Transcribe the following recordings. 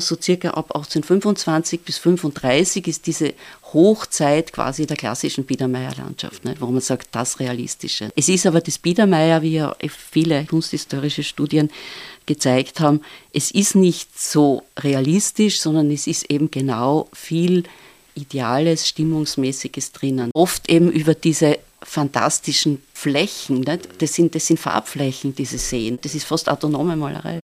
So circa ab 1825 bis 35 ist diese Hochzeit quasi der klassischen Biedermeier-Landschaft, ne, wo man sagt, das Realistische. Es ist aber das Biedermeier, wie ja viele kunsthistorische Studien gezeigt haben, es ist nicht so realistisch, sondern es ist eben genau viel Ideales, Stimmungsmäßiges drinnen. Oft eben über diese fantastischen Flächen. Ne? Das, sind, das sind Farbflächen, diese Seen. Das ist fast autonome Malerei.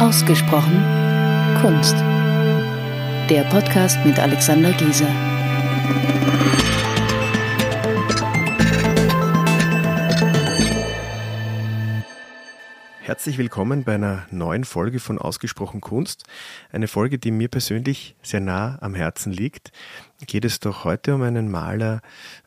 Ausgesprochen Kunst. Der Podcast mit Alexander Gieser. Herzlich willkommen bei einer neuen Folge von Ausgesprochen Kunst. Eine Folge, die mir persönlich sehr nah am Herzen liegt. Geht es doch heute um einen Maler,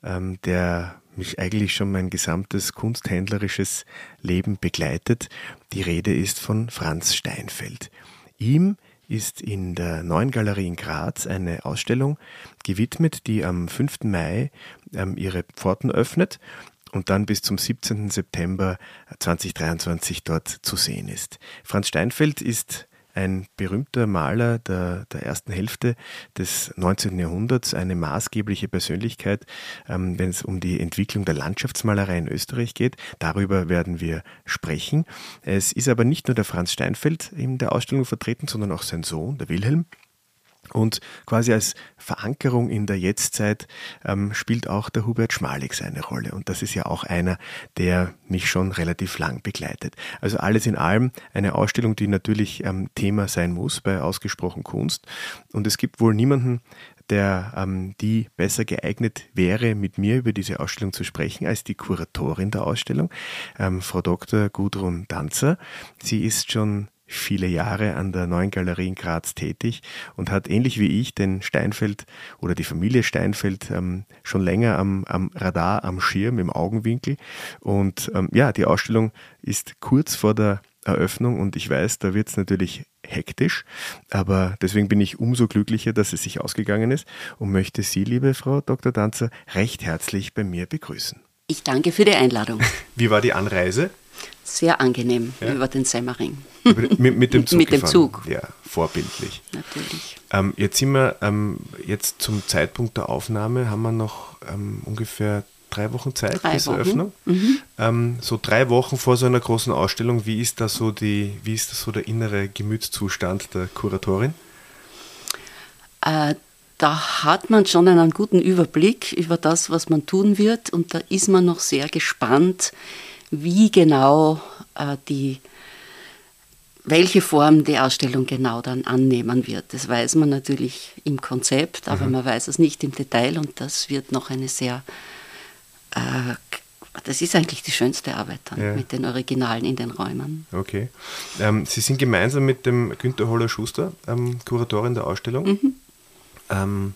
ähm, der mich eigentlich schon mein gesamtes kunsthändlerisches Leben begleitet. Die Rede ist von Franz Steinfeld. Ihm ist in der Neuen Galerie in Graz eine Ausstellung gewidmet, die am 5. Mai ähm, ihre Pforten öffnet und dann bis zum 17. September 2023 dort zu sehen ist. Franz Steinfeld ist ein berühmter Maler der, der ersten Hälfte des 19. Jahrhunderts, eine maßgebliche Persönlichkeit, ähm, wenn es um die Entwicklung der Landschaftsmalerei in Österreich geht. Darüber werden wir sprechen. Es ist aber nicht nur der Franz Steinfeld in der Ausstellung vertreten, sondern auch sein Sohn, der Wilhelm. Und quasi als Verankerung in der Jetztzeit ähm, spielt auch der Hubert Schmalik seine Rolle. Und das ist ja auch einer, der mich schon relativ lang begleitet. Also alles in allem eine Ausstellung, die natürlich ähm, Thema sein muss bei ausgesprochen Kunst. Und es gibt wohl niemanden, der ähm, die besser geeignet wäre, mit mir über diese Ausstellung zu sprechen, als die Kuratorin der Ausstellung, ähm, Frau Dr. Gudrun Danzer. Sie ist schon viele Jahre an der Neuen Galerie in Graz tätig und hat ähnlich wie ich den Steinfeld oder die Familie Steinfeld ähm, schon länger am, am, Radar, am Schirm, im Augenwinkel. Und ähm, ja, die Ausstellung ist kurz vor der Eröffnung und ich weiß, da wird es natürlich hektisch, aber deswegen bin ich umso glücklicher, dass es sich ausgegangen ist und möchte Sie, liebe Frau Dr. Danzer, recht herzlich bei mir begrüßen. Ich danke für die Einladung. Wie war die Anreise? Sehr angenehm ja? über den Semmering. mit, mit, dem Zug. mit dem Zug. Ja, vorbildlich. Natürlich. Ähm, jetzt sind wir, ähm, jetzt zum Zeitpunkt der Aufnahme haben wir noch ähm, ungefähr drei Wochen Zeit drei bis Wochen. Eröffnung. Mhm. Ähm, so drei Wochen vor so einer großen Ausstellung, wie ist da so die, wie ist da so der innere Gemütszustand der Kuratorin? Äh, da hat man schon einen guten Überblick über das, was man tun wird und da ist man noch sehr gespannt, wie genau äh, die, welche Form die Ausstellung genau dann annehmen wird. Das weiß man natürlich im Konzept, aber mhm. man weiß es nicht im Detail und das wird noch eine sehr, äh, das ist eigentlich die schönste Arbeit dann ja. mit den Originalen in den Räumen. Okay. Ähm, Sie sind gemeinsam mit dem Günter Holler-Schuster, ähm, Kuratorin der Ausstellung. Mhm. Ähm,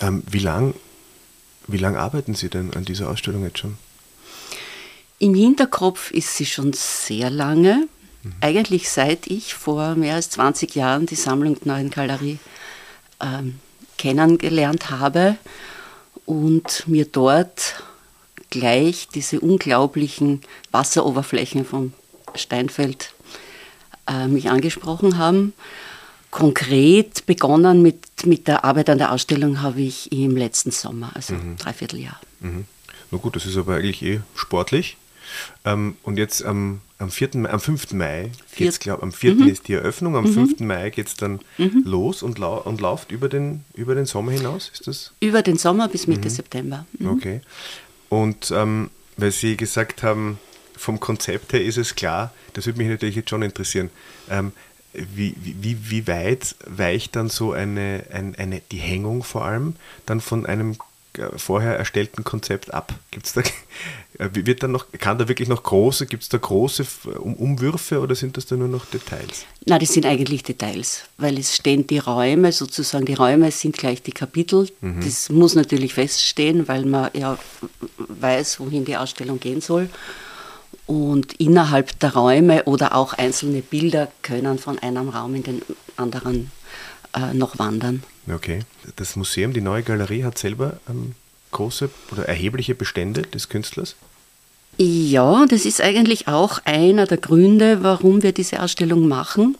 ähm wie lange wie lang arbeiten Sie denn an dieser Ausstellung jetzt schon? Im Hinterkopf ist sie schon sehr lange, mhm. eigentlich seit ich vor mehr als 20 Jahren die Sammlung der Neuen Galerie ähm, kennengelernt habe und mir dort gleich diese unglaublichen Wasseroberflächen vom Steinfeld äh, mich angesprochen haben. Konkret begonnen mit, mit der Arbeit an der Ausstellung habe ich im letzten Sommer, also mhm. dreiviertel Jahr. Mhm. Na gut, das ist aber eigentlich eh sportlich. Ähm, und jetzt am, am, 4., am 5. Mai, geht's, glaub, am 4. Mhm. ist die Eröffnung, am mhm. 5. Mai geht es dann mhm. los und, lau und läuft über den, über den Sommer hinaus, ist das? Über den Sommer bis Mitte mhm. September. Mhm. Okay. Und ähm, weil Sie gesagt haben, vom Konzept her ist es klar, das würde mich natürlich jetzt schon interessieren. Ähm, wie, wie, wie weit weicht dann so eine, eine, eine, die Hängung vor allem dann von einem vorher erstellten Konzept ab? Gibt's da, äh, wird dann noch, kann da wirklich noch große, gibt es da große Umwürfe oder sind das dann nur noch Details? Na, das sind eigentlich Details, weil es stehen die Räume, sozusagen die Räume sind gleich die Kapitel. Mhm. Das muss natürlich feststehen, weil man ja weiß, wohin die Ausstellung gehen soll. Und innerhalb der Räume oder auch einzelne Bilder können von einem Raum in den anderen äh, noch wandern. Okay. Das Museum, die neue Galerie, hat selber ähm, große oder erhebliche Bestände des Künstlers? Ja, das ist eigentlich auch einer der Gründe, warum wir diese Ausstellung machen.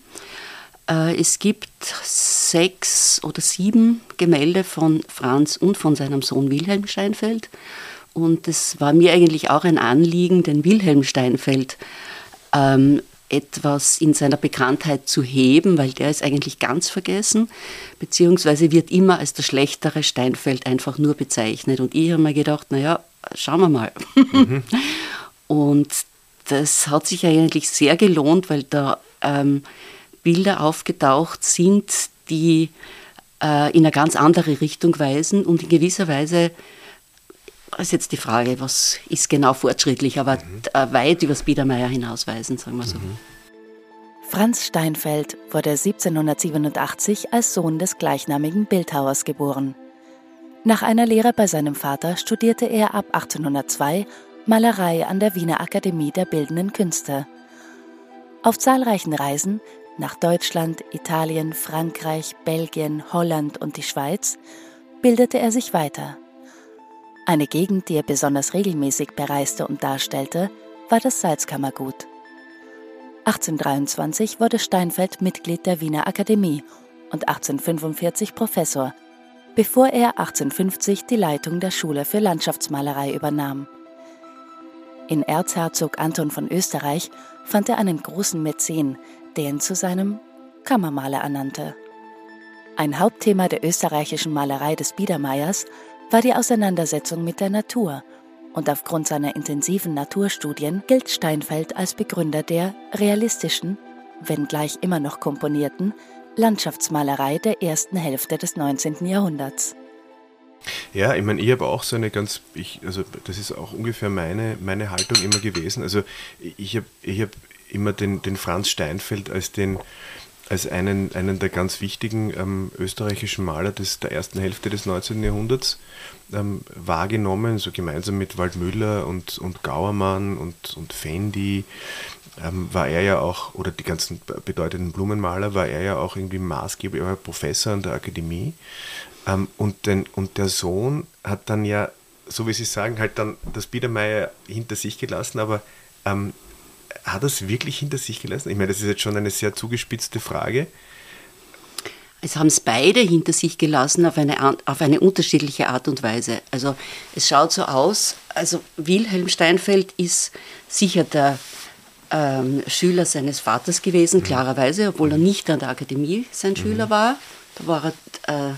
Äh, es gibt sechs oder sieben Gemälde von Franz und von seinem Sohn Wilhelm Steinfeld. Und es war mir eigentlich auch ein Anliegen, den Wilhelm Steinfeld ähm, etwas in seiner Bekanntheit zu heben, weil der ist eigentlich ganz vergessen, beziehungsweise wird immer als der schlechtere Steinfeld einfach nur bezeichnet. Und ich habe mir gedacht, naja, schauen wir mal. Mhm. Und das hat sich eigentlich sehr gelohnt, weil da ähm, Bilder aufgetaucht sind, die äh, in eine ganz andere Richtung weisen und in gewisser Weise ist jetzt die Frage, was ist genau fortschrittlich, aber mhm. weit über das Biedermeier hinausweisen, sagen wir so. Mhm. Franz Steinfeld wurde 1787 als Sohn des gleichnamigen Bildhauers geboren. Nach einer Lehre bei seinem Vater studierte er ab 1802 Malerei an der Wiener Akademie der Bildenden Künste. Auf zahlreichen Reisen nach Deutschland, Italien, Frankreich, Belgien, Holland und die Schweiz bildete er sich weiter. Eine Gegend, die er besonders regelmäßig bereiste und darstellte, war das Salzkammergut. 1823 wurde Steinfeld Mitglied der Wiener Akademie und 1845 Professor, bevor er 1850 die Leitung der Schule für Landschaftsmalerei übernahm. In Erzherzog Anton von Österreich fand er einen großen Mäzen, der ihn zu seinem Kammermaler ernannte. Ein Hauptthema der österreichischen Malerei des Biedermeiers war die Auseinandersetzung mit der Natur und aufgrund seiner intensiven Naturstudien gilt Steinfeld als Begründer der realistischen, wenngleich immer noch komponierten, Landschaftsmalerei der ersten Hälfte des 19. Jahrhunderts. Ja, ich meine, ich habe auch so eine ganz, ich, also das ist auch ungefähr meine, meine Haltung immer gewesen. Also ich habe ich hab immer den, den Franz Steinfeld als den, als einen, einen der ganz wichtigen ähm, österreichischen Maler des, der ersten Hälfte des 19. Jahrhunderts ähm, wahrgenommen, so gemeinsam mit Waldmüller und, und Gauermann und, und Fendi ähm, war er ja auch, oder die ganzen bedeutenden Blumenmaler, war er ja auch irgendwie maßgeblich, er war Professor an der Akademie. Ähm, und, den, und der Sohn hat dann ja, so wie Sie sagen, halt dann das Biedermeier hinter sich gelassen, aber ähm, hat er es wirklich hinter sich gelassen? Ich meine, das ist jetzt schon eine sehr zugespitzte Frage. Es haben es beide hinter sich gelassen auf eine, auf eine unterschiedliche Art und Weise. Also es schaut so aus, also Wilhelm Steinfeld ist sicher der ähm, Schüler seines Vaters gewesen, mhm. klarerweise, obwohl er nicht an der Akademie sein mhm. Schüler war. Da war er, äh,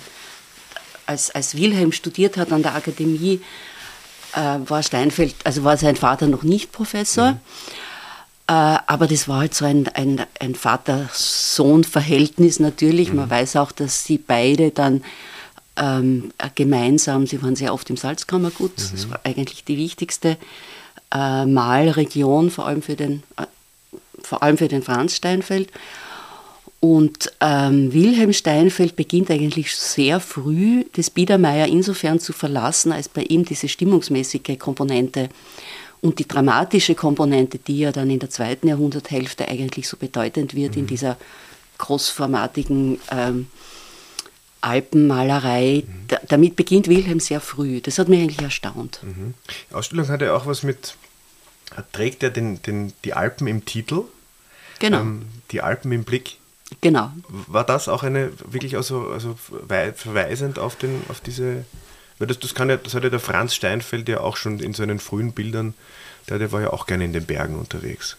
als, als Wilhelm studiert hat an der Akademie, äh, war Steinfeld, also war sein Vater noch nicht Professor. Mhm. Äh, aber das war halt so ein, ein, ein Vater-Sohn-Verhältnis natürlich. Mhm. Man weiß auch, dass sie beide dann ähm, gemeinsam, sie waren sehr oft im Salzkammergut, mhm. das war eigentlich die wichtigste äh, Malregion, vor allem für den, äh, vor allem für den Franz Steinfeld. Und ähm, Wilhelm Steinfeld beginnt eigentlich sehr früh, das Biedermeier insofern zu verlassen, als bei ihm diese stimmungsmäßige Komponente und die dramatische Komponente, die ja dann in der zweiten Jahrhunderthälfte eigentlich so bedeutend wird mhm. in dieser großformatigen ähm, Alpenmalerei, mhm. da, damit beginnt Wilhelm sehr früh. Das hat mich eigentlich erstaunt. Mhm. Die Ausstellung hat ja auch was mit, trägt ja den, den, die Alpen im Titel. Genau. Ähm, die Alpen im Blick. Genau. War das auch eine wirklich also, also verweisend auf, den, auf diese weil das, das, kann ja, das hat ja der Franz Steinfeld ja auch schon in seinen frühen Bildern, der, der war ja auch gerne in den Bergen unterwegs.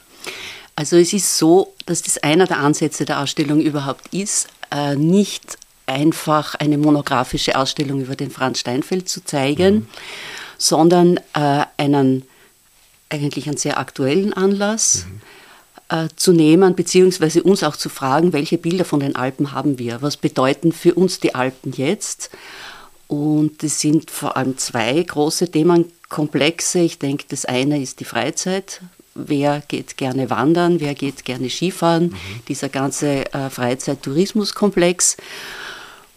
Also es ist so, dass das einer der Ansätze der Ausstellung überhaupt ist, äh, nicht einfach eine monografische Ausstellung über den Franz Steinfeld zu zeigen, mhm. sondern äh, einen eigentlich einen sehr aktuellen Anlass mhm. äh, zu nehmen, beziehungsweise uns auch zu fragen, welche Bilder von den Alpen haben wir? Was bedeuten für uns die Alpen jetzt? Und es sind vor allem zwei große Themenkomplexe. Ich denke, das eine ist die Freizeit. Wer geht gerne wandern, wer geht gerne Skifahren, mhm. dieser ganze äh, Freizeit-Tourismus-Komplex.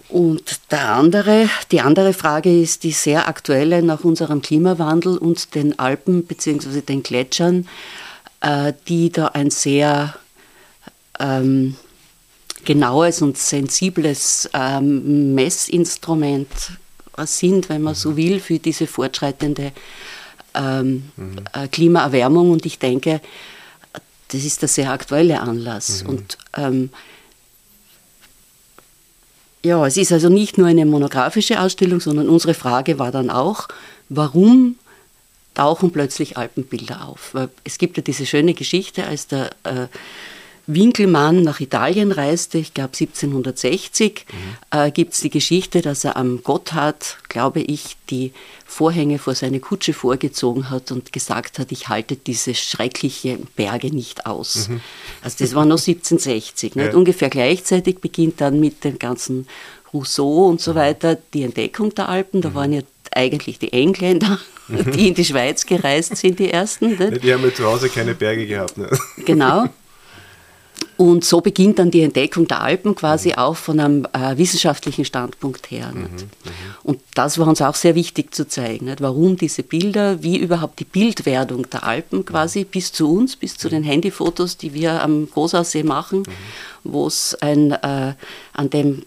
Und der andere, die andere Frage ist die sehr aktuelle nach unserem Klimawandel und den Alpen bzw. den Gletschern, äh, die da ein sehr ähm, genaues und sensibles ähm, Messinstrument sind, wenn man so will, für diese fortschreitende ähm, mhm. Äh, Klimaerwärmung. Und ich denke, das ist der sehr aktuelle Anlass. Mhm. Und ähm, ja, es ist also nicht nur eine monografische Ausstellung, sondern unsere Frage war dann auch, warum tauchen plötzlich Alpenbilder auf? Weil es gibt ja diese schöne Geschichte, als der äh, Winkelmann nach Italien reiste, ich glaube 1760, mhm. äh, gibt es die Geschichte, dass er am Gotthard, glaube ich, die Vorhänge vor seine Kutsche vorgezogen hat und gesagt hat, ich halte diese schrecklichen Berge nicht aus. Mhm. Also das war noch 1760. Ja. Ungefähr gleichzeitig beginnt dann mit dem ganzen Rousseau und so mhm. weiter die Entdeckung der Alpen. Da mhm. waren ja eigentlich die Engländer, mhm. die in die Schweiz gereist sind, die ersten. Ne? Die haben ja zu Hause keine Berge gehabt. Ne? Genau. Und so beginnt dann die Entdeckung der Alpen quasi mhm. auch von einem äh, wissenschaftlichen Standpunkt her. Mhm, mhm, und das war uns auch sehr wichtig zu zeigen, nicht? warum diese Bilder, wie überhaupt die Bildwerdung der Alpen quasi bis zu uns, bis zu den Handyfotos, die wir am Großaussee machen, mhm. wo es ein, äh, an dem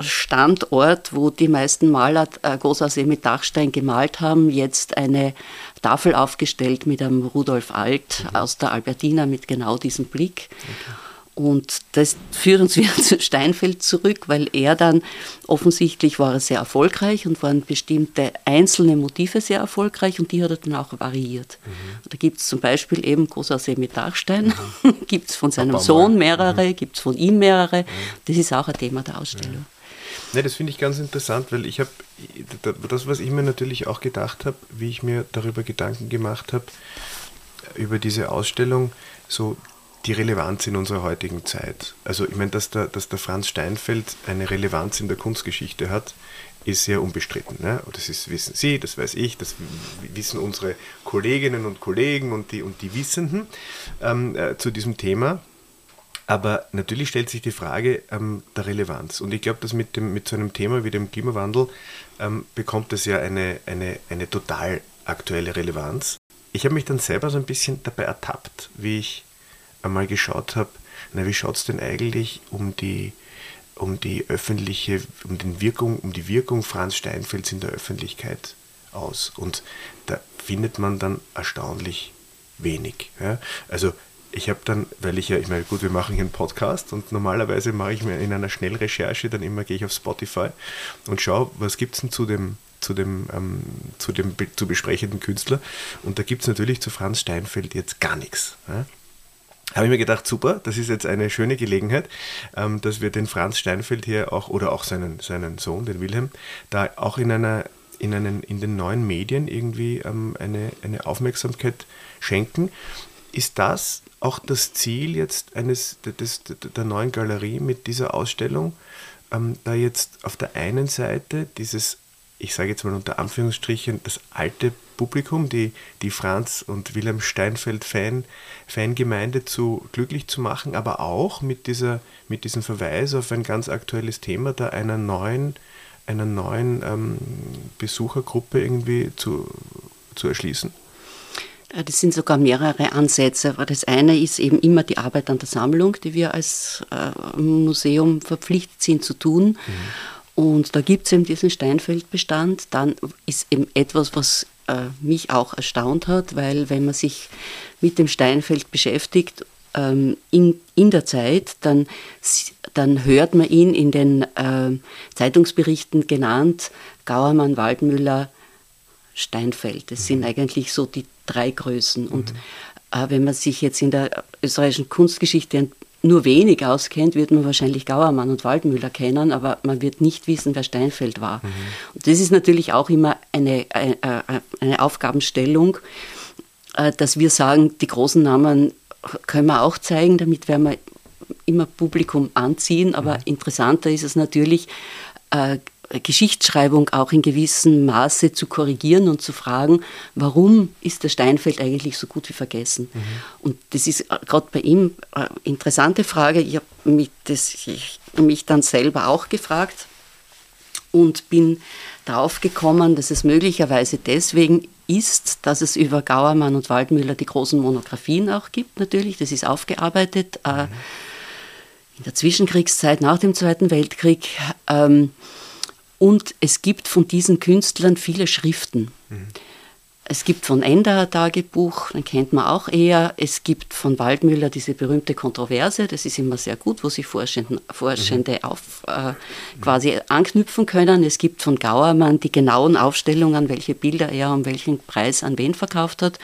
Standort, wo die meisten Maler äh, Großaussee mit Dachstein gemalt haben, jetzt eine Tafel aufgestellt mit einem Rudolf Alt mhm. aus der Albertina mit genau diesem Blick. Okay. Und das führt uns wieder zu Steinfeld zurück, weil er dann offensichtlich war er sehr erfolgreich und waren bestimmte einzelne Motive sehr erfolgreich und die hat er dann auch variiert. Mhm. Da gibt es zum Beispiel eben Großaussee mit Dachstein, mhm. gibt es von seinem Sohn mehrere, mhm. gibt es von ihm mehrere. Das ist auch ein Thema der Ausstellung. Ne, das finde ich ganz interessant, weil ich habe das, was ich mir natürlich auch gedacht habe, wie ich mir darüber Gedanken gemacht habe, über diese Ausstellung, so die Relevanz in unserer heutigen Zeit. Also ich meine, dass der, dass der Franz Steinfeld eine Relevanz in der Kunstgeschichte hat, ist sehr unbestritten. Ne? Das ist, wissen Sie, das weiß ich, das wissen unsere Kolleginnen und Kollegen und die, und die Wissenden ähm, äh, zu diesem Thema. Aber natürlich stellt sich die Frage ähm, der Relevanz. Und ich glaube, dass mit, dem, mit so einem Thema wie dem Klimawandel ähm, bekommt es ja eine, eine, eine total aktuelle Relevanz. Ich habe mich dann selber so ein bisschen dabei ertappt, wie ich einmal geschaut habe, na, wie schaut es denn eigentlich um die, um die öffentliche, um, den Wirkung, um die Wirkung Franz Steinfelds in der Öffentlichkeit aus? Und da findet man dann erstaunlich wenig. Ja? Also ich habe dann, weil ich ja, ich meine, gut, wir machen hier einen Podcast und normalerweise mache ich mir in einer Schnellrecherche dann immer, gehe ich auf Spotify und schaue, was gibt es denn zu dem, zu dem, ähm, zu dem zu besprechenden Künstler. Und da gibt es natürlich zu Franz Steinfeld jetzt gar nichts. Ja? Habe ich mir gedacht, super, das ist jetzt eine schöne Gelegenheit, ähm, dass wir den Franz Steinfeld hier auch oder auch seinen, seinen Sohn, den Wilhelm, da auch in einer in, einen, in den neuen Medien irgendwie ähm, eine, eine Aufmerksamkeit schenken. Ist das auch das Ziel jetzt eines des, der neuen Galerie mit dieser Ausstellung, ähm, da jetzt auf der einen Seite dieses ich sage jetzt mal unter Anführungsstrichen, das alte Publikum, die, die Franz und Wilhelm Steinfeld Fan, Fangemeinde zu glücklich zu machen, aber auch mit, dieser, mit diesem Verweis auf ein ganz aktuelles Thema, da einer neuen, einer neuen ähm, Besuchergruppe irgendwie zu, zu erschließen? Das sind sogar mehrere Ansätze. Aber das eine ist eben immer die Arbeit an der Sammlung, die wir als äh, Museum verpflichtet sind zu tun. Mhm. Und da gibt es eben diesen Steinfeldbestand. Dann ist eben etwas, was äh, mich auch erstaunt hat, weil wenn man sich mit dem Steinfeld beschäftigt, ähm, in, in der Zeit, dann, dann hört man ihn in den äh, Zeitungsberichten genannt, Gauermann, Waldmüller, Steinfeld. Das mhm. sind eigentlich so die drei Größen. Und mhm. äh, wenn man sich jetzt in der österreichischen Kunstgeschichte ein nur wenig auskennt, wird man wahrscheinlich Gauermann und Waldmüller kennen, aber man wird nicht wissen, wer Steinfeld war. Mhm. Und das ist natürlich auch immer eine, eine, eine Aufgabenstellung, äh, dass wir sagen, die großen Namen können wir auch zeigen, damit werden wir immer Publikum anziehen, aber mhm. interessanter ist es natürlich, äh, Geschichtsschreibung auch in gewissem Maße zu korrigieren und zu fragen, warum ist der Steinfeld eigentlich so gut wie vergessen? Mhm. Und das ist äh, gerade bei ihm eine interessante Frage. Ich habe mich, mich dann selber auch gefragt und bin darauf gekommen, dass es möglicherweise deswegen ist, dass es über Gauermann und Waldmüller die großen Monographien auch gibt, natürlich. Das ist aufgearbeitet. Äh, mhm. in der Zwischenkriegszeit, nach dem Zweiten Weltkrieg. Ähm, Und es gibt von diesen Künstlern viele Schriften. Mhm. Es gibt von Ender ein Tagebuch, den kennt man auch eher. Es gibt von Waldmüller diese berühmte Kontroverse, das ist immer sehr gut, wo sich Forschende, Forschende auf, äh, quasi anknüpfen können. Es gibt von Gauermann die genauen Aufstellungen, welche Bilder er um welchen Preis an wen verkauft hat.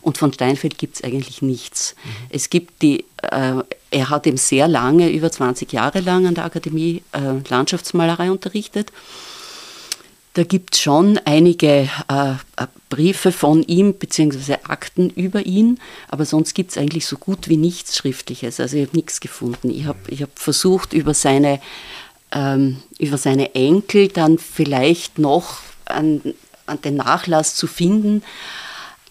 Und von Steinfeld gibt es eigentlich nichts. Mhm. Es gibt die, äh, er hat eben sehr lange, über 20 Jahre lang an der Akademie äh, Landschaftsmalerei unterrichtet. Da gibt es schon einige äh, äh, Briefe von ihm bzw. Akten über ihn, aber sonst gibt es eigentlich so gut wie nichts Schriftliches. Also ich habe nichts gefunden. Ich habe ich hab versucht, über seine, ähm, über seine Enkel dann vielleicht noch an, an den Nachlass zu finden,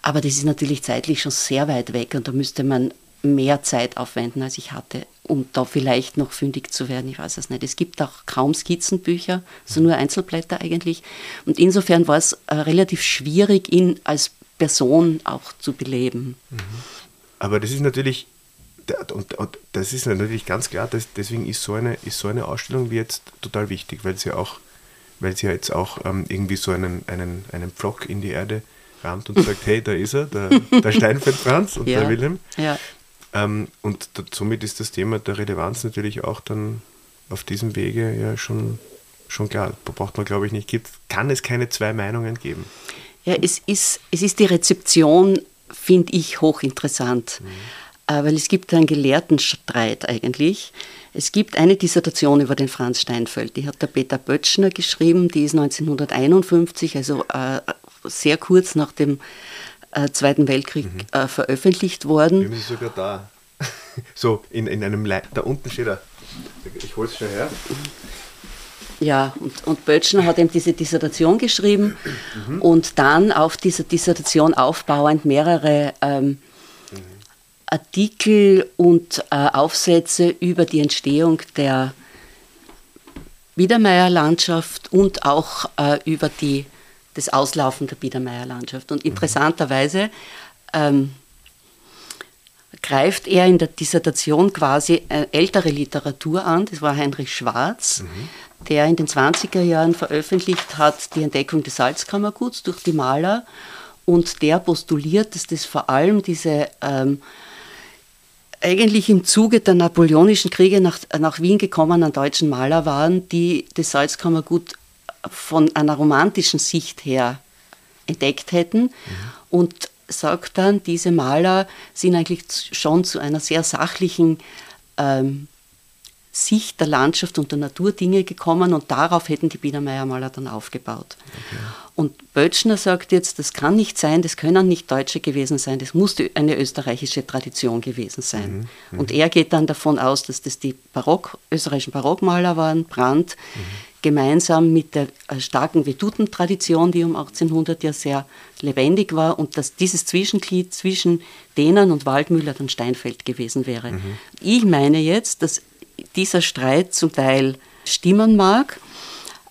aber das ist natürlich zeitlich schon sehr weit weg und da müsste man mehr Zeit aufwenden, als ich hatte, um da vielleicht noch fündig zu werden. Ich weiß es nicht. Es gibt auch kaum Skizzenbücher, so nur Einzelblätter eigentlich. Und insofern war es äh, relativ schwierig, ihn als Person auch zu beleben. Mhm. Aber das ist natürlich, und, und das ist natürlich ganz klar, dass deswegen ist so, eine, ist so eine Ausstellung wie jetzt total wichtig, weil sie auch, weil sie ja jetzt auch ähm, irgendwie so einen, einen, einen Pflock in die Erde rammt und sagt, hey, da ist er, der, der Steinfeld Franz und ja, der Wilhelm. Ja. Ähm, und somit ist das Thema der Relevanz natürlich auch dann auf diesem Wege ja schon, schon klar. Da braucht man, glaube ich, nicht, gibt, kann es keine zwei Meinungen geben. Ja, es ist, es ist die Rezeption, finde ich, hochinteressant. Mhm. Äh, weil es gibt einen Gelehrtenstreit eigentlich. Es gibt eine Dissertation über den Franz Steinfeld, die hat der Peter Böttchner geschrieben, die ist 1951, also äh, sehr kurz nach dem äh, Zweiten Weltkrieg mhm. äh, veröffentlicht worden. Wir sind sogar da. so, in, in einem Le da unten steht er. Ich hole es schon her. Ja, und, und Böttcher hat eben diese Dissertation geschrieben mhm. und dann auf dieser Dissertation aufbauend mehrere ähm, mhm. Artikel und äh, Aufsätze über die Entstehung der Biedermeierlandschaft und auch äh, über die das Auslaufen der Biedermeierlandschaft. Und interessanterweise ähm, greift er in der Dissertation quasi äh, ältere Literatur an. Das war Heinrich Schwarz, mhm. der in den 20er Jahren veröffentlicht hat die Entdeckung des Salzkammerguts durch die Maler. Und der postuliert, dass das vor allem diese ähm, eigentlich im Zuge der napoleonischen Kriege nach, nach Wien gekommenen deutschen Maler waren, die das Salzkammergut von einer romantischen Sicht her entdeckt hätten mhm. und sagt dann, diese Maler sind eigentlich schon zu einer sehr sachlichen ähm, Sicht der Landschaft und der Naturdinge gekommen und darauf hätten die Biedermeier-Maler dann aufgebaut. Okay. Und Böttchner sagt jetzt, das kann nicht sein, das können nicht Deutsche gewesen sein, das muss eine österreichische Tradition gewesen sein. Mhm. Mhm. Und er geht dann davon aus, dass das die Barock, österreichischen Barockmaler waren, Brandt, mhm gemeinsam mit der äh, starken Vedutentradition, die um 1800 ja sehr lebendig war, und dass dieses Zwischenglied zwischen denen und Waldmüller dann Steinfeld gewesen wäre. Mhm. Ich meine jetzt, dass dieser Streit zum Teil stimmen mag,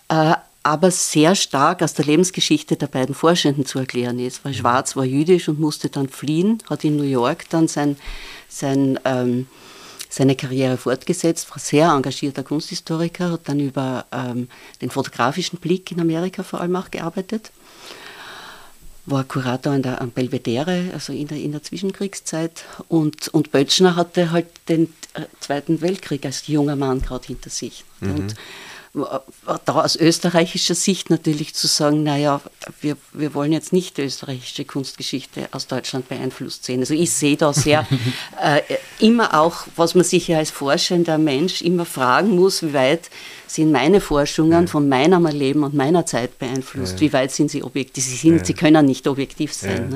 äh, aber sehr stark aus der Lebensgeschichte der beiden Forschenden zu erklären ist, weil mhm. Schwarz war jüdisch und musste dann fliehen, hat in New York dann sein, sein ähm, seine Karriere fortgesetzt, war sehr engagierter Kunsthistoriker, hat dann über ähm, den fotografischen Blick in Amerika vor allem auch gearbeitet, war Kurator an der, am Belvedere, also in der, in der Zwischenkriegszeit und, und Böttchner hatte halt den äh, Zweiten Weltkrieg als junger Mann gerade hinter sich. Mhm. Und da aus österreichischer Sicht natürlich zu sagen, naja, wir, wir wollen jetzt nicht die österreichische Kunstgeschichte aus Deutschland beeinflusst sehen. Also ich sehe da sehr äh, immer auch, was man sich ja als forschender Mensch immer fragen muss, wie weit sind meine Forschungen ja. von meinem Erleben und meiner Zeit beeinflusst, ja. wie weit sind sie objektiv, sie, sind, ja. sie können nicht objektiv sein.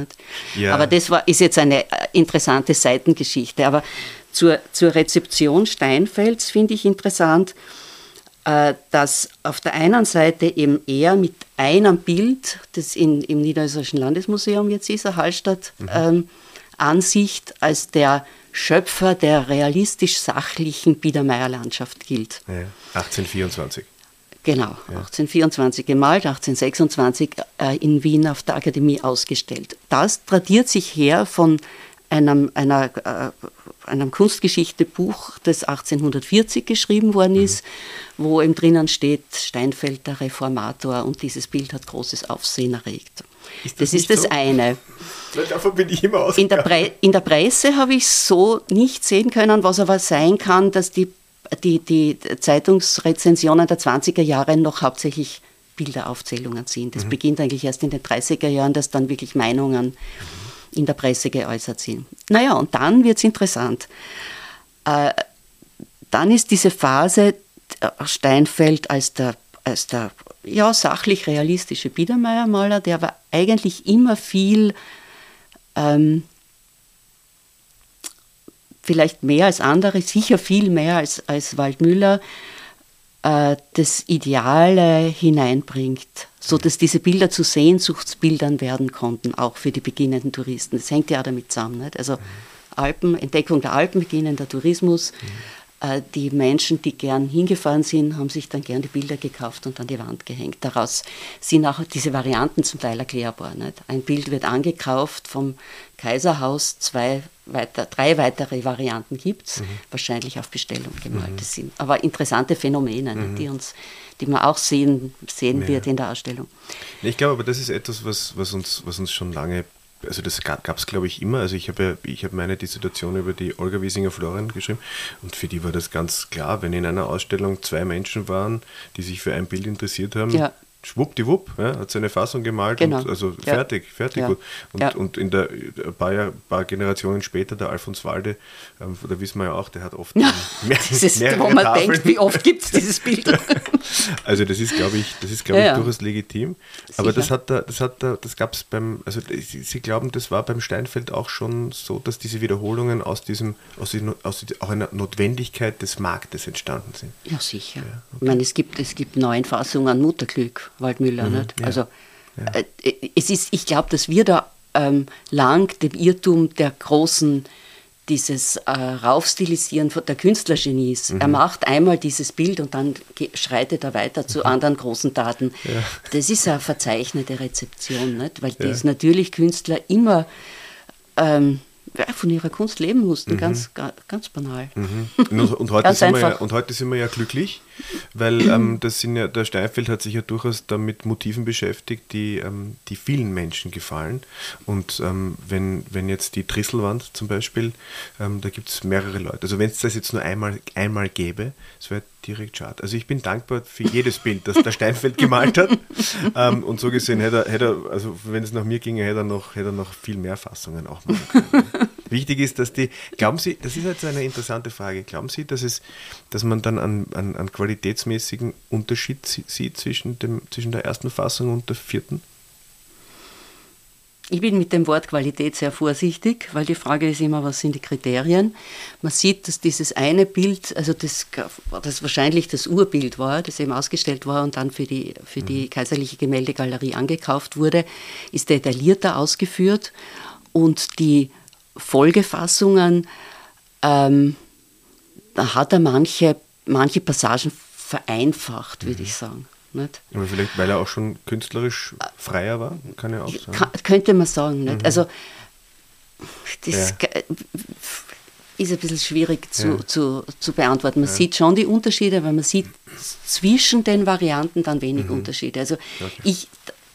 Nicht? Aber das war, ist jetzt eine äh, interessante Seitengeschichte. Aber zur, zur Rezeption Steinfelds finde ich interessant, dass auf der einen Seite eben er mit einem Bild, das in, im Niederösterreichischen Landesmuseum jetzt ist, Hallstatt, mhm. ähm, Ansicht als der Schöpfer der realistisch-sachlichen Biedermeierlandschaft gilt. Ja, 1824. Genau, ja. 1824 gemalt, 1826 äh, in Wien auf der Akademie ausgestellt. Das tradiert sich her von einem, einer äh, einem Kunstgeschichtebuch, das 1840 geschrieben worden mhm. ist, mhm. wo eben drinnen steht, Steinfeld der Reformator und dieses Bild hat großes Aufsehen erregt. Ist das, das ist das so? eine. Davon bin ich immer in der, in der Presse habe ich so nicht sehen können, was aber sein kann, dass die, die, die Zeitungsrezensionen der 20er Jahre noch hauptsächlich Bilderaufzählungen sind. Das mhm. beginnt eigentlich erst in den 30er Jahren, dass dann wirklich Meinungen in der Presse geäußert sind. Naja, und dann wird es interessant. Äh, dann ist diese Phase Steinfeld als der, als der ja, sachlich realistische Biedermeiermaler, der aber eigentlich immer viel, ähm, vielleicht mehr als andere, sicher viel mehr als, als Waldmüller, äh, das Ideale hineinbringt, so dass diese Bilder zu Sehnsuchtsbildern werden konnten, auch für die beginnenden Touristen. Das hängt ja auch damit zusammen. Nicht? Also Alpen, Entdeckung der Alpen, beginnender Tourismus. Mhm äh, die Menschen, die gern hingefahren sind, haben sich dann gern die Bilder gekauft und an die Wand gehängt. Daraus sind auch diese Varianten zum Teil erklärbar. Nicht? Ein Bild wird angekauft vom Kaiserhaus, zwei weiter, drei weitere Varianten gibt es, mhm. wahrscheinlich auf Bestellung gemalt. Mhm. Das sind aber interessante Phänomene, mhm. die uns die man auch sehen, sehen ja. wird in der Ausstellung. Ich glaube aber, das ist etwas, was, was, uns, was uns schon lange also das gab es glaube ich immer. Also ich habe ja, ich habe meine Dissertation über die Olga Wiesinger Florian geschrieben und für die war das ganz klar, wenn in einer Ausstellung zwei Menschen waren, die sich für ein Bild interessiert haben, ja schwuppdiwupp, ja, hat seine Fassung gemalt genau. und also ja. fertig, fertig. Ja. Und, ja. und in der ein paar, Jahr, paar Generationen später, der Alfons Walde, ähm, da wissen wir ja auch, der hat oft ja, mehr, das ist, wo man Tafeln. denkt, wie oft gibt es dieses Bild. also das ist, glaube ich, das ist, glaube ich, durchaus legitim. Sicher. Aber das hat da, das hat da, das gab es beim, also Sie, Sie, glauben, das war beim Steinfeld auch schon so, dass diese Wiederholungen aus diesem, aus, diesem, aus auch einer Notwendigkeit des Marktes entstanden sind. Ja, sicher. Okay. Ich meine, es gibt, es gibt neun Fassungen an Mutterglück Waldmüller. Mhm, nicht? Ja, also ja. Äh, es ist, ich glaube, dass wir da ähm, lang dem Irrtum der großen dieses äh, Raufstilisieren der Künstlergenies. Mhm. Er macht einmal dieses Bild und dann schreitet er weiter zu mhm. anderen großen Taten. Ja. Das ist eine verzeichnete Rezeption, nicht? weil ja. das natürlich Künstler immer ähm, von ihrer Kunst leben mussten, mhm. ganz, ganz banal. Mhm. Und, und, heute sind wir ja, und heute sind wir ja glücklich, weil ähm, das sind ja, der Steinfeld hat sich ja durchaus damit Motiven beschäftigt, die, ähm, die vielen Menschen gefallen. Und ähm, wenn, wenn jetzt die Trisselwand zum Beispiel, ähm, da gibt es mehrere Leute. Also wenn es das jetzt nur einmal, einmal gäbe, es wäre direkt schade. Also ich bin dankbar für jedes Bild, das der Steinfeld gemalt hat. Ähm, und so gesehen hätte er, hätte er also wenn es nach mir ginge, hätte er noch, hätte er noch viel mehr Fassungen auch machen können. Wichtig ist, dass die, glauben Sie, das ist jetzt eine interessante Frage, glauben Sie, dass es, dass man dann an, an, an qualitätsmäßigen Unterschied sieht zwischen, dem, zwischen der ersten Fassung und der vierten? Ich bin mit dem Wort Qualität sehr vorsichtig, weil die Frage ist immer, was sind die Kriterien? Man sieht, dass dieses eine Bild, also das, das wahrscheinlich das Urbild war, das eben ausgestellt war und dann für die, für die mhm. Kaiserliche Gemäldegalerie angekauft wurde, ist detaillierter ausgeführt und die Folgefassungen, ähm, da hat er manche, manche Passagen vereinfacht, würde mhm. ich sagen. Nicht? Aber vielleicht, weil er auch schon künstlerisch freier war, kann er auch sagen. Kann, könnte man sagen. Nicht? Mhm. Also, das ja. ist ein bisschen schwierig zu, ja. zu, zu beantworten. Man ja. sieht schon die Unterschiede, aber man sieht zwischen den Varianten dann wenig mhm. Unterschiede. Also, okay. ich,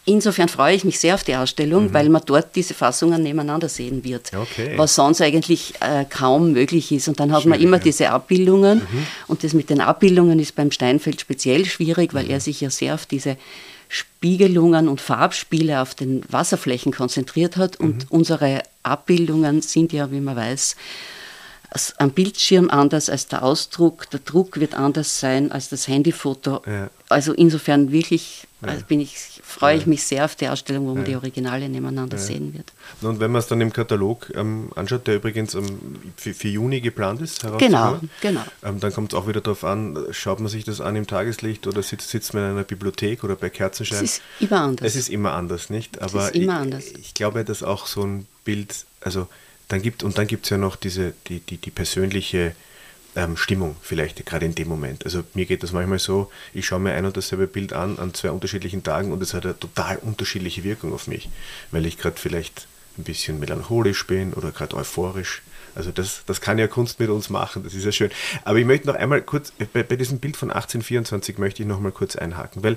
Insofern freue ich mich sehr auf die Ausstellung, mhm. weil man dort diese Fassungen nebeneinander sehen wird, okay. was sonst eigentlich äh, kaum möglich ist. Und dann hat schwierig, man immer ja. diese Abbildungen. Mhm. Und das mit den Abbildungen ist beim Steinfeld speziell schwierig, weil mhm. er sich ja sehr auf diese Spiegelungen und Farbspiele auf den Wasserflächen konzentriert hat. Und mhm. unsere Abbildungen sind ja, wie man weiß, am Bildschirm anders als der Ausdruck, der Druck wird anders sein als das Handyfoto. Ja. Also insofern wirklich also bin ich, freue ich mich sehr auf die Ausstellung, wo man die Originale nebeneinander sehen wird. Und wenn man es dann im Katalog ähm, anschaut, der übrigens ähm, für, für, Juni geplant ist, genau, genau. Ähm, dann kommt es auch wieder darauf an, schaut man sich das an im Tageslicht oder sitzt, sitzt man in einer Bibliothek oder bei Kerzenschein? Es ist immer anders. Es ist immer anders, nicht? Aber es ist immer anders. Ich, ich glaube, dass auch so ein Bild, also dann gibt, und dann gibt es ja noch diese, die, die, die persönliche ähm, Stimmung vielleicht gerade in dem Moment. Also mir geht das manchmal so, ich schaue mir ein und dasselbe Bild an an zwei unterschiedlichen Tagen und es hat eine total unterschiedliche Wirkung auf mich, weil ich gerade vielleicht ein bisschen melancholisch bin oder gerade euphorisch. Also das, das kann ja Kunst mit uns machen, das ist ja schön. Aber ich möchte noch einmal kurz, bei, bei diesem Bild von 1824 möchte ich noch mal kurz einhaken, weil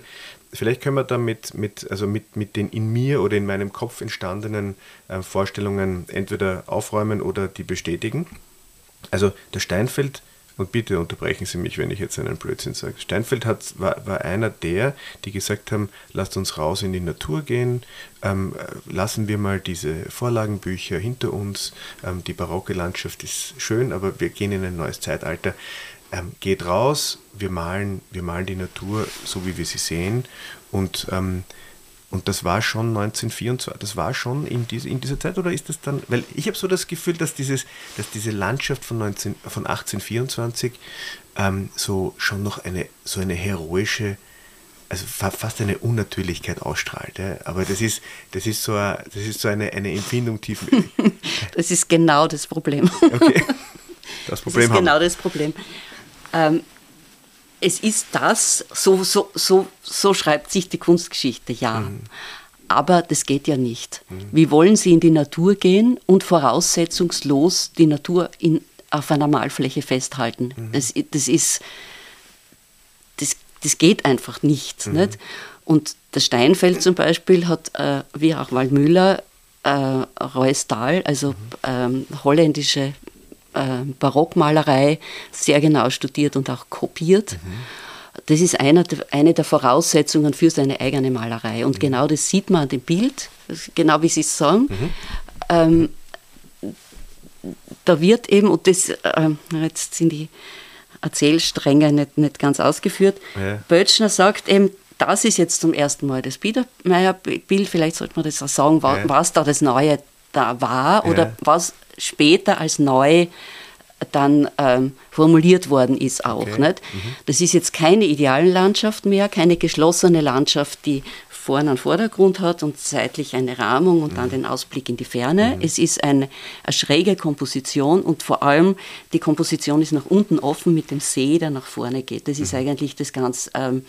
vielleicht können wir da mit, mit, also mit, mit den in mir oder in meinem Kopf entstandenen äh, Vorstellungen entweder aufräumen oder die bestätigen. Also der Steinfeld und bitte unterbrechen Sie mich, wenn ich jetzt einen Blödsinn sage. Steinfeld hat, war, war einer der, die gesagt haben, lasst uns raus in die Natur gehen, ähm, lassen wir mal diese Vorlagenbücher hinter uns. Ähm, die barocke Landschaft ist schön, aber wir gehen in ein neues Zeitalter. Ähm, geht raus, wir malen, wir malen die Natur so, wie wir sie sehen. Und ähm, und das war schon 1924, das war schon in, diese, in dieser Zeit oder ist das dann, weil ich habe so das Gefühl, dass, dieses, dass diese Landschaft von, 19, von 1824 ähm, so schon noch eine, so eine heroische, also fast eine Unnatürlichkeit ausstrahlt. Ja? Aber das ist, das ist so, eine, das ist so eine, eine Empfindung tief. das ist genau das Problem. Okay. Das Problem das ist genau das Problem. Ähm, es ist das, so, so, so, so schreibt sich die Kunstgeschichte, ja. Mhm. Aber das geht ja nicht. Mhm. Wie wollen Sie in die Natur gehen und voraussetzungslos die Natur in, auf einer Malfläche festhalten? Mhm. Das, das ist, das, das geht einfach nicht, mhm. nicht. Und der Steinfeld zum Beispiel hat, äh, wie auch Waldmüller, äh, Reustal, also mhm. ähm, holländische Barockmalerei sehr genau studiert und auch kopiert. Mhm. Das ist einer, eine der Voraussetzungen für seine eigene Malerei. Und mhm. genau das sieht man an dem Bild, genau wie Sie es sagen. Mhm. Ähm, da wird eben, und das, äh, jetzt sind die Erzählstränge nicht, nicht ganz ausgeführt, ja. Böttchner sagt eben, das ist jetzt zum ersten Mal das Biedermeier-Bild, vielleicht sollte man das auch sagen, ja. was da das Neue da war oder ja. was später als neu dann ähm, formuliert worden ist auch. Okay. Nicht? Mhm. Das ist jetzt keine ideale Landschaft mehr, keine geschlossene Landschaft, die vorne einen Vordergrund hat und seitlich eine Rahmung und mhm. dann den Ausblick in die Ferne. Mhm. Es ist eine, eine, schräge Komposition und vor allem die Komposition ist nach unten offen mit dem See, der nach vorne geht. Das ist mhm. eigentlich das ganz ähm,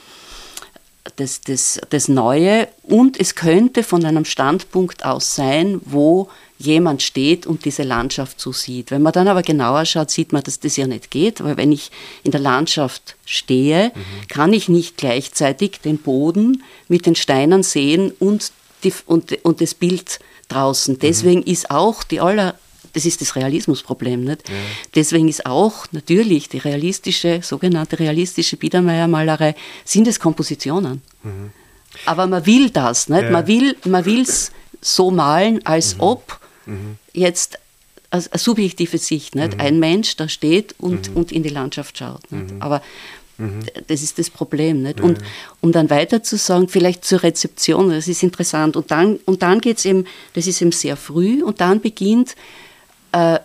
das, das, das Neue und es könnte von einem Standpunkt aus sein, wo jemand steht und diese Landschaft so sieht. Wenn man dann aber genauer schaut, sieht man, dass das ja nicht geht, weil wenn ich in der Landschaft stehe, mhm. kann ich nicht gleichzeitig den Boden mit den Steinen sehen und, die, und, und das Bild draußen. Mhm. Deswegen ist auch die aller das ist das Realismusproblem. Nicht? Ja. Deswegen ist auch natürlich die realistische, sogenannte realistische Biedermeiermalerei, sind es Kompositionen. Mhm. Aber man will das, nicht? Ja. man will es so malen, als mhm. ob mhm. jetzt eine, subjektive Sicht, nicht? Mhm. ein Mensch da steht und, mhm. und in die Landschaft schaut. Nicht? Mhm. Aber das ist das Problem. Nicht? Und um dann weiter zu sagen, vielleicht zur Rezeption, das ist interessant. Und dann, und dann geht es eben, das ist eben sehr früh und dann beginnt äh,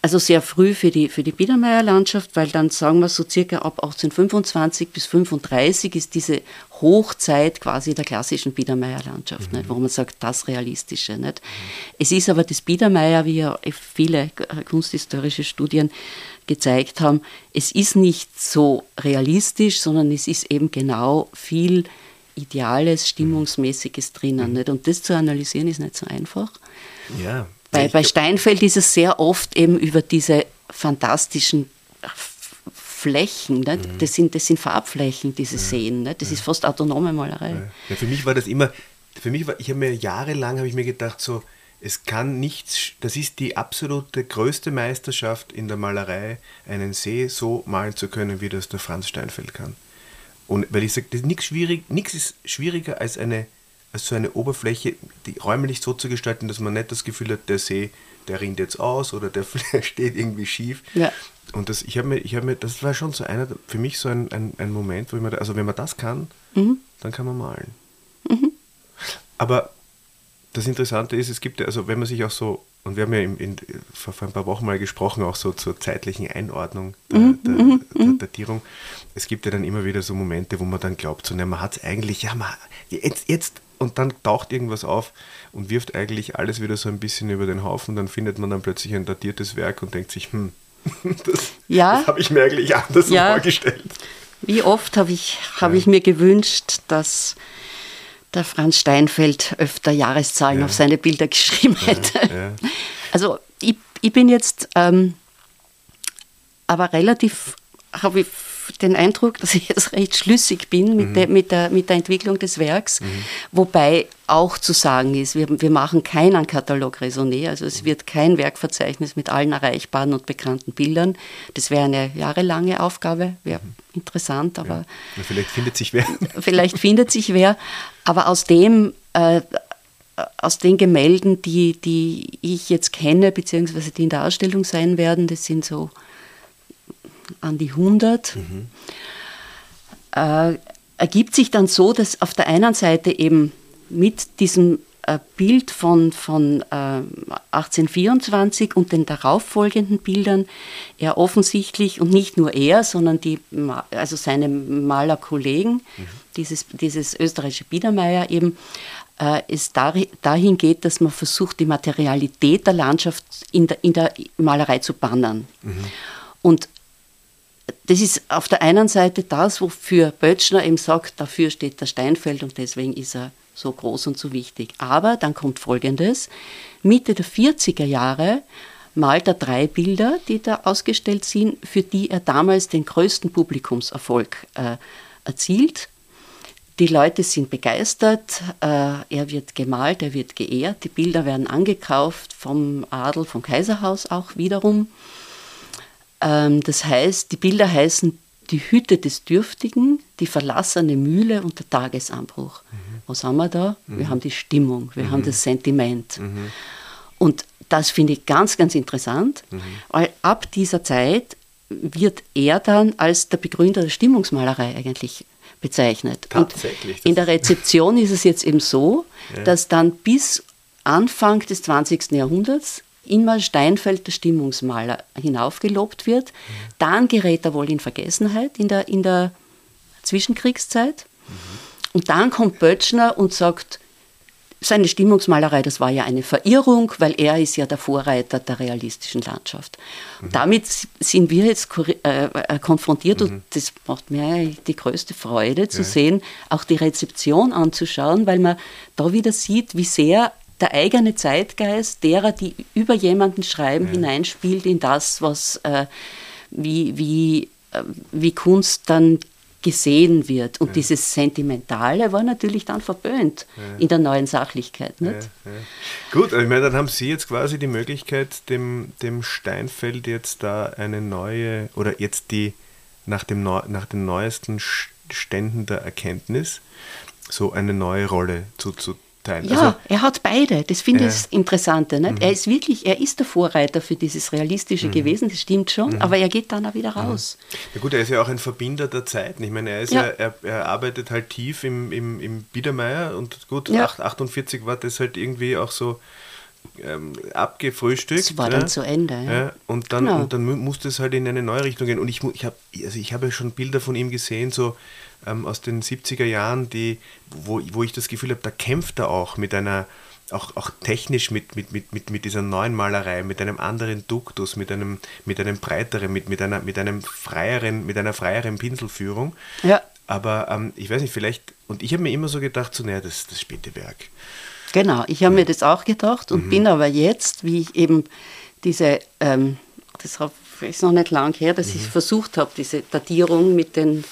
also sehr früh für die, für die Biedermeierlandschaft, weil dann sagen wir so circa ab 1825 bis 35 ist diese Hochzeit quasi der klassischen Biedermeierlandschaft, mhm. wo man sagt, das Realistische. Nicht? Mhm. Es ist aber das Biedermeier, wie ja viele kunsthistorische Studien gezeigt haben, es ist nicht so realistisch, sondern es ist eben genau viel Ideales, Stimmungsmäßiges drinnen. Mhm. Nicht? Und das zu analysieren ist nicht so einfach. Ja, bei, bei Steinfeld ist es sehr oft eben über diese fantastischen Flächen, nicht? Das, sind, das sind Farbflächen, diese ja. Seen. Nicht? Das ja. ist fast autonome Malerei. Ja. für mich war das immer, für mich war, ich habe mir jahrelang, habe ich mir gedacht, so, es kann nichts, das ist die absolute größte Meisterschaft in der Malerei, einen See so malen zu können, wie das der Franz Steinfeld kann. Und weil ich sage, nichts schwierig, nichts ist schwieriger als eine so eine Oberfläche die räumlich so zu gestalten, dass man nicht das Gefühl hat, der See, der rinnt jetzt aus oder der steht irgendwie schief. Ja. Und das, ich habe mir, ich habe mir, das war schon so einer, für mich so ein, ein, ein Moment, wo ich mir, also wenn man das kann, mhm. dann kann man malen. Mhm. Aber das Interessante ist, es gibt ja, also wenn man sich auch so, und wir haben ja in, in, vor, ein paar Wochen mal gesprochen, auch so zur zeitlichen Einordnung der, mhm. der, mhm. der, der Datierung. Es gibt ja dann immer wieder so Momente, wo man dann glaubt, so, ne, man hat es eigentlich, ja, man, jetzt, jetzt und dann taucht irgendwas auf und wirft eigentlich alles wieder so ein bisschen über den Haufen. Dann findet man dann plötzlich ein datiertes Werk und denkt sich, hm, das, ja. das habe ich mir eigentlich anders ja. vorgestellt. Wie oft habe ich, hab ja. ich mir gewünscht, dass, der Franz Steinfeld öfter Jahreszahlen ja. auf seine Bilder geschrieben hätte. Also ich, ich, bin jetzt ähm, aber relativ, habe ich den Eindruck, dass ich jetzt recht schlüssig bin mit, mhm. der, mit, der, mit der Entwicklung des Werks, mhm. wobei auch zu sagen ist, wir, wir machen keinen Katalog Raisonné, also es wird kein Werkverzeichnis mit allen erreichbaren und bekannten Bildern. Das wäre eine jahrelange Aufgabe, wäre mhm. interessant, aber... Ja. Vielleicht findet sich wer. Vielleicht findet sich wer, aber aus dem... Äh, aus den Gemälden, die, die ich jetzt kenne, beziehungsweise die in der Ausstellung sein werden, das sind so an die 100, mhm. äh, ergibt sich dann so, dass auf der einen Seite eben mit diesem äh, Bild von, von äh, 1824 und den darauffolgenden Bildern er offensichtlich, und nicht nur er, sondern die, also seine Malerkollegen, mhm. dieses, dieses österreichische Biedermeier eben, äh, es dahin geht, dass man versucht, die Materialität der Landschaft in der, in der Malerei zu bannen. Mhm. Und das ist auf der einen Seite das, wofür Böttcher eben sagt, dafür steht der Steinfeld und deswegen ist er so groß und so wichtig. Aber dann kommt Folgendes. Mitte der 40er Jahre malt er drei Bilder, die da ausgestellt sind, für die er damals den größten Publikumserfolg äh, erzielt. Die Leute sind begeistert, äh, er wird gemalt, er wird geehrt, die Bilder werden angekauft vom Adel, vom Kaiserhaus auch wiederum. Ähm, das heißt, die Bilder heißen Die Hütte des Dürftigen, die verlassene Mühle und der Tagesanbruch. Mhm. Was haben wir da? Mhm. Wir haben die Stimmung, wir mhm. haben das Sentiment. Mhm. Und das finde ich ganz, ganz interessant, mhm. weil ab dieser Zeit wird er dann als der Begründer der Stimmungsmalerei eigentlich bezeichnet. Tatsächlich. Und in der Rezeption ist es jetzt eben so, ja. dass dann bis Anfang des 20. Jahrhunderts immer Steinfeld der Stimmungsmaler hinaufgelobt wird. Dann gerät er wohl in Vergessenheit in der, in der Zwischenkriegszeit. Und dann kommt Böttcher und sagt, seine Stimmungsmalerei, das war ja eine Verirrung, weil er ist ja der Vorreiter der realistischen Landschaft. Mhm. Damit sind wir jetzt äh, äh, konfrontiert mhm. und das macht mir die größte Freude zu ja. sehen, auch die Rezeption anzuschauen, weil man da wieder sieht, wie sehr der eigene Zeitgeist derer, die über jemanden schreiben, ja. hineinspielt in das, was äh, wie, wie, äh, wie Kunst dann gesehen wird. Und ja. dieses Sentimentale war natürlich dann verböhnt ja. in der neuen Sachlichkeit. Nicht? Ja, Gut, ich meine, dann haben Sie jetzt quasi die Möglichkeit, dem, dem Steinfeld jetzt da eine neue, oder jetzt die nach, dem, nach den neuesten Ständen der Erkenntnis so eine neue Rolle zuzuteilen Teil. Ja, also, er hat beide. Das finde ich äh, das Interessante. Nicht? Mhm. Er ist wirklich, er ist der Vorreiter für dieses Realistische mhm. gewesen, das stimmt schon, mhm. aber er geht dann auch wieder raus. Ja gut, er ist ja auch ein Verbinder der Zeiten. Ich meine, er, ist ja. ja er, er, arbeitet halt tief im, im, im Biedermeier und gut, ja. 48 war das halt irgendwie auch so ähm, abgefrühstückt. Das war dann zu Ende. Ja. ja. und, dann, genau. und dann musste es halt in eine neue Richtung gehen. Und ich, ich habe also ich hab schon Bilder von ihm gesehen, so ähm, aus den 70er Jahren, die, wo, wo ich das Gefühl habe, da kämpft er auch mit einer, auch, auch technisch mit, mit, mit, mit, mit dieser neuen Malerei, mit einem anderen Duktus, mit einem, mit einem breiteren, mit, mit, einer, mit einem freieren, mit einer freieren Pinselführung. Ja. Aber ähm, ich weiß nicht, vielleicht, und ich habe mir immer so gedacht, so, naja, das ist das späte Werk. Genau, ich habe ja. mir das auch gedacht und mhm. bin aber jetzt, wie ich eben diese, ähm, das ist noch nicht lang her, dass mhm. ich versucht habe, diese Datierung mit den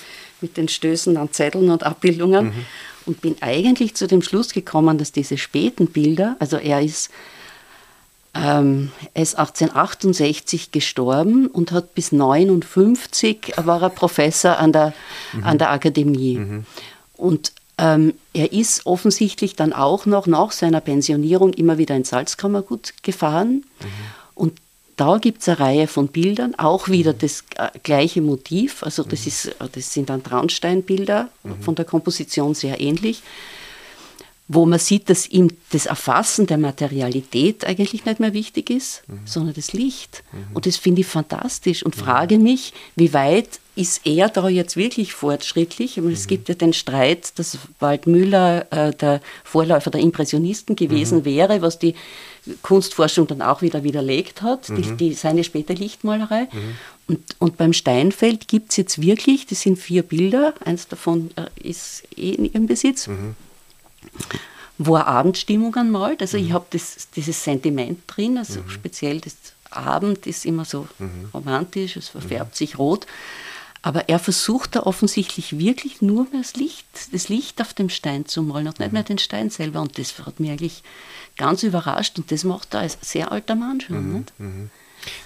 mit den Stößen an Zetteln und Abbildungen mhm. und bin eigentlich zu dem Schluss gekommen, dass diese späten Bilder, also er ist, ähm, er ist 1868 gestorben und hat bis 59 war er Professor an der, mhm. an der Akademie. Mhm. Und ähm, er ist offensichtlich dann auch noch nach seiner Pensionierung immer wieder ins Salzkammergut gefahren. Mhm. Und da gibt es eine Reihe von Bildern, auch wieder mhm. das äh, gleiche Motiv. Also das, mhm. ist, das sind dann Traunsteinbilder, mhm. von der Komposition sehr ähnlich, wo man sieht, dass ihm das Erfassen der Materialität eigentlich nicht mehr wichtig ist, mhm. sondern das Licht. Mhm. Und das finde ich fantastisch und frage mich, wie weit ist er da jetzt wirklich fortschrittlich? Meine, es gibt ja den Streit, dass Waldmüller äh, der Vorläufer der Impressionisten gewesen wäre, was die Kunstforschung dann auch wieder widerlegt hat, mhm. die, die, seine späte Lichtmalerei. Mhm. Und, und beim Steinfeld gibt es jetzt wirklich, das sind vier Bilder, eins davon äh, ist eh in ihrem Besitz. Mhm. wo er Abendstimmungen malt. Also ich habe dieses Sentiment drin, also speziell das Abend ist immer so romantisch, es verfärbt sich rot. Aber er versucht da offensichtlich wirklich nur mehr das Licht, das Licht auf dem Stein zu malen und nicht mehr den Stein selber. Und das hat mich eigentlich ganz überrascht und das macht er als sehr alter Mann schon.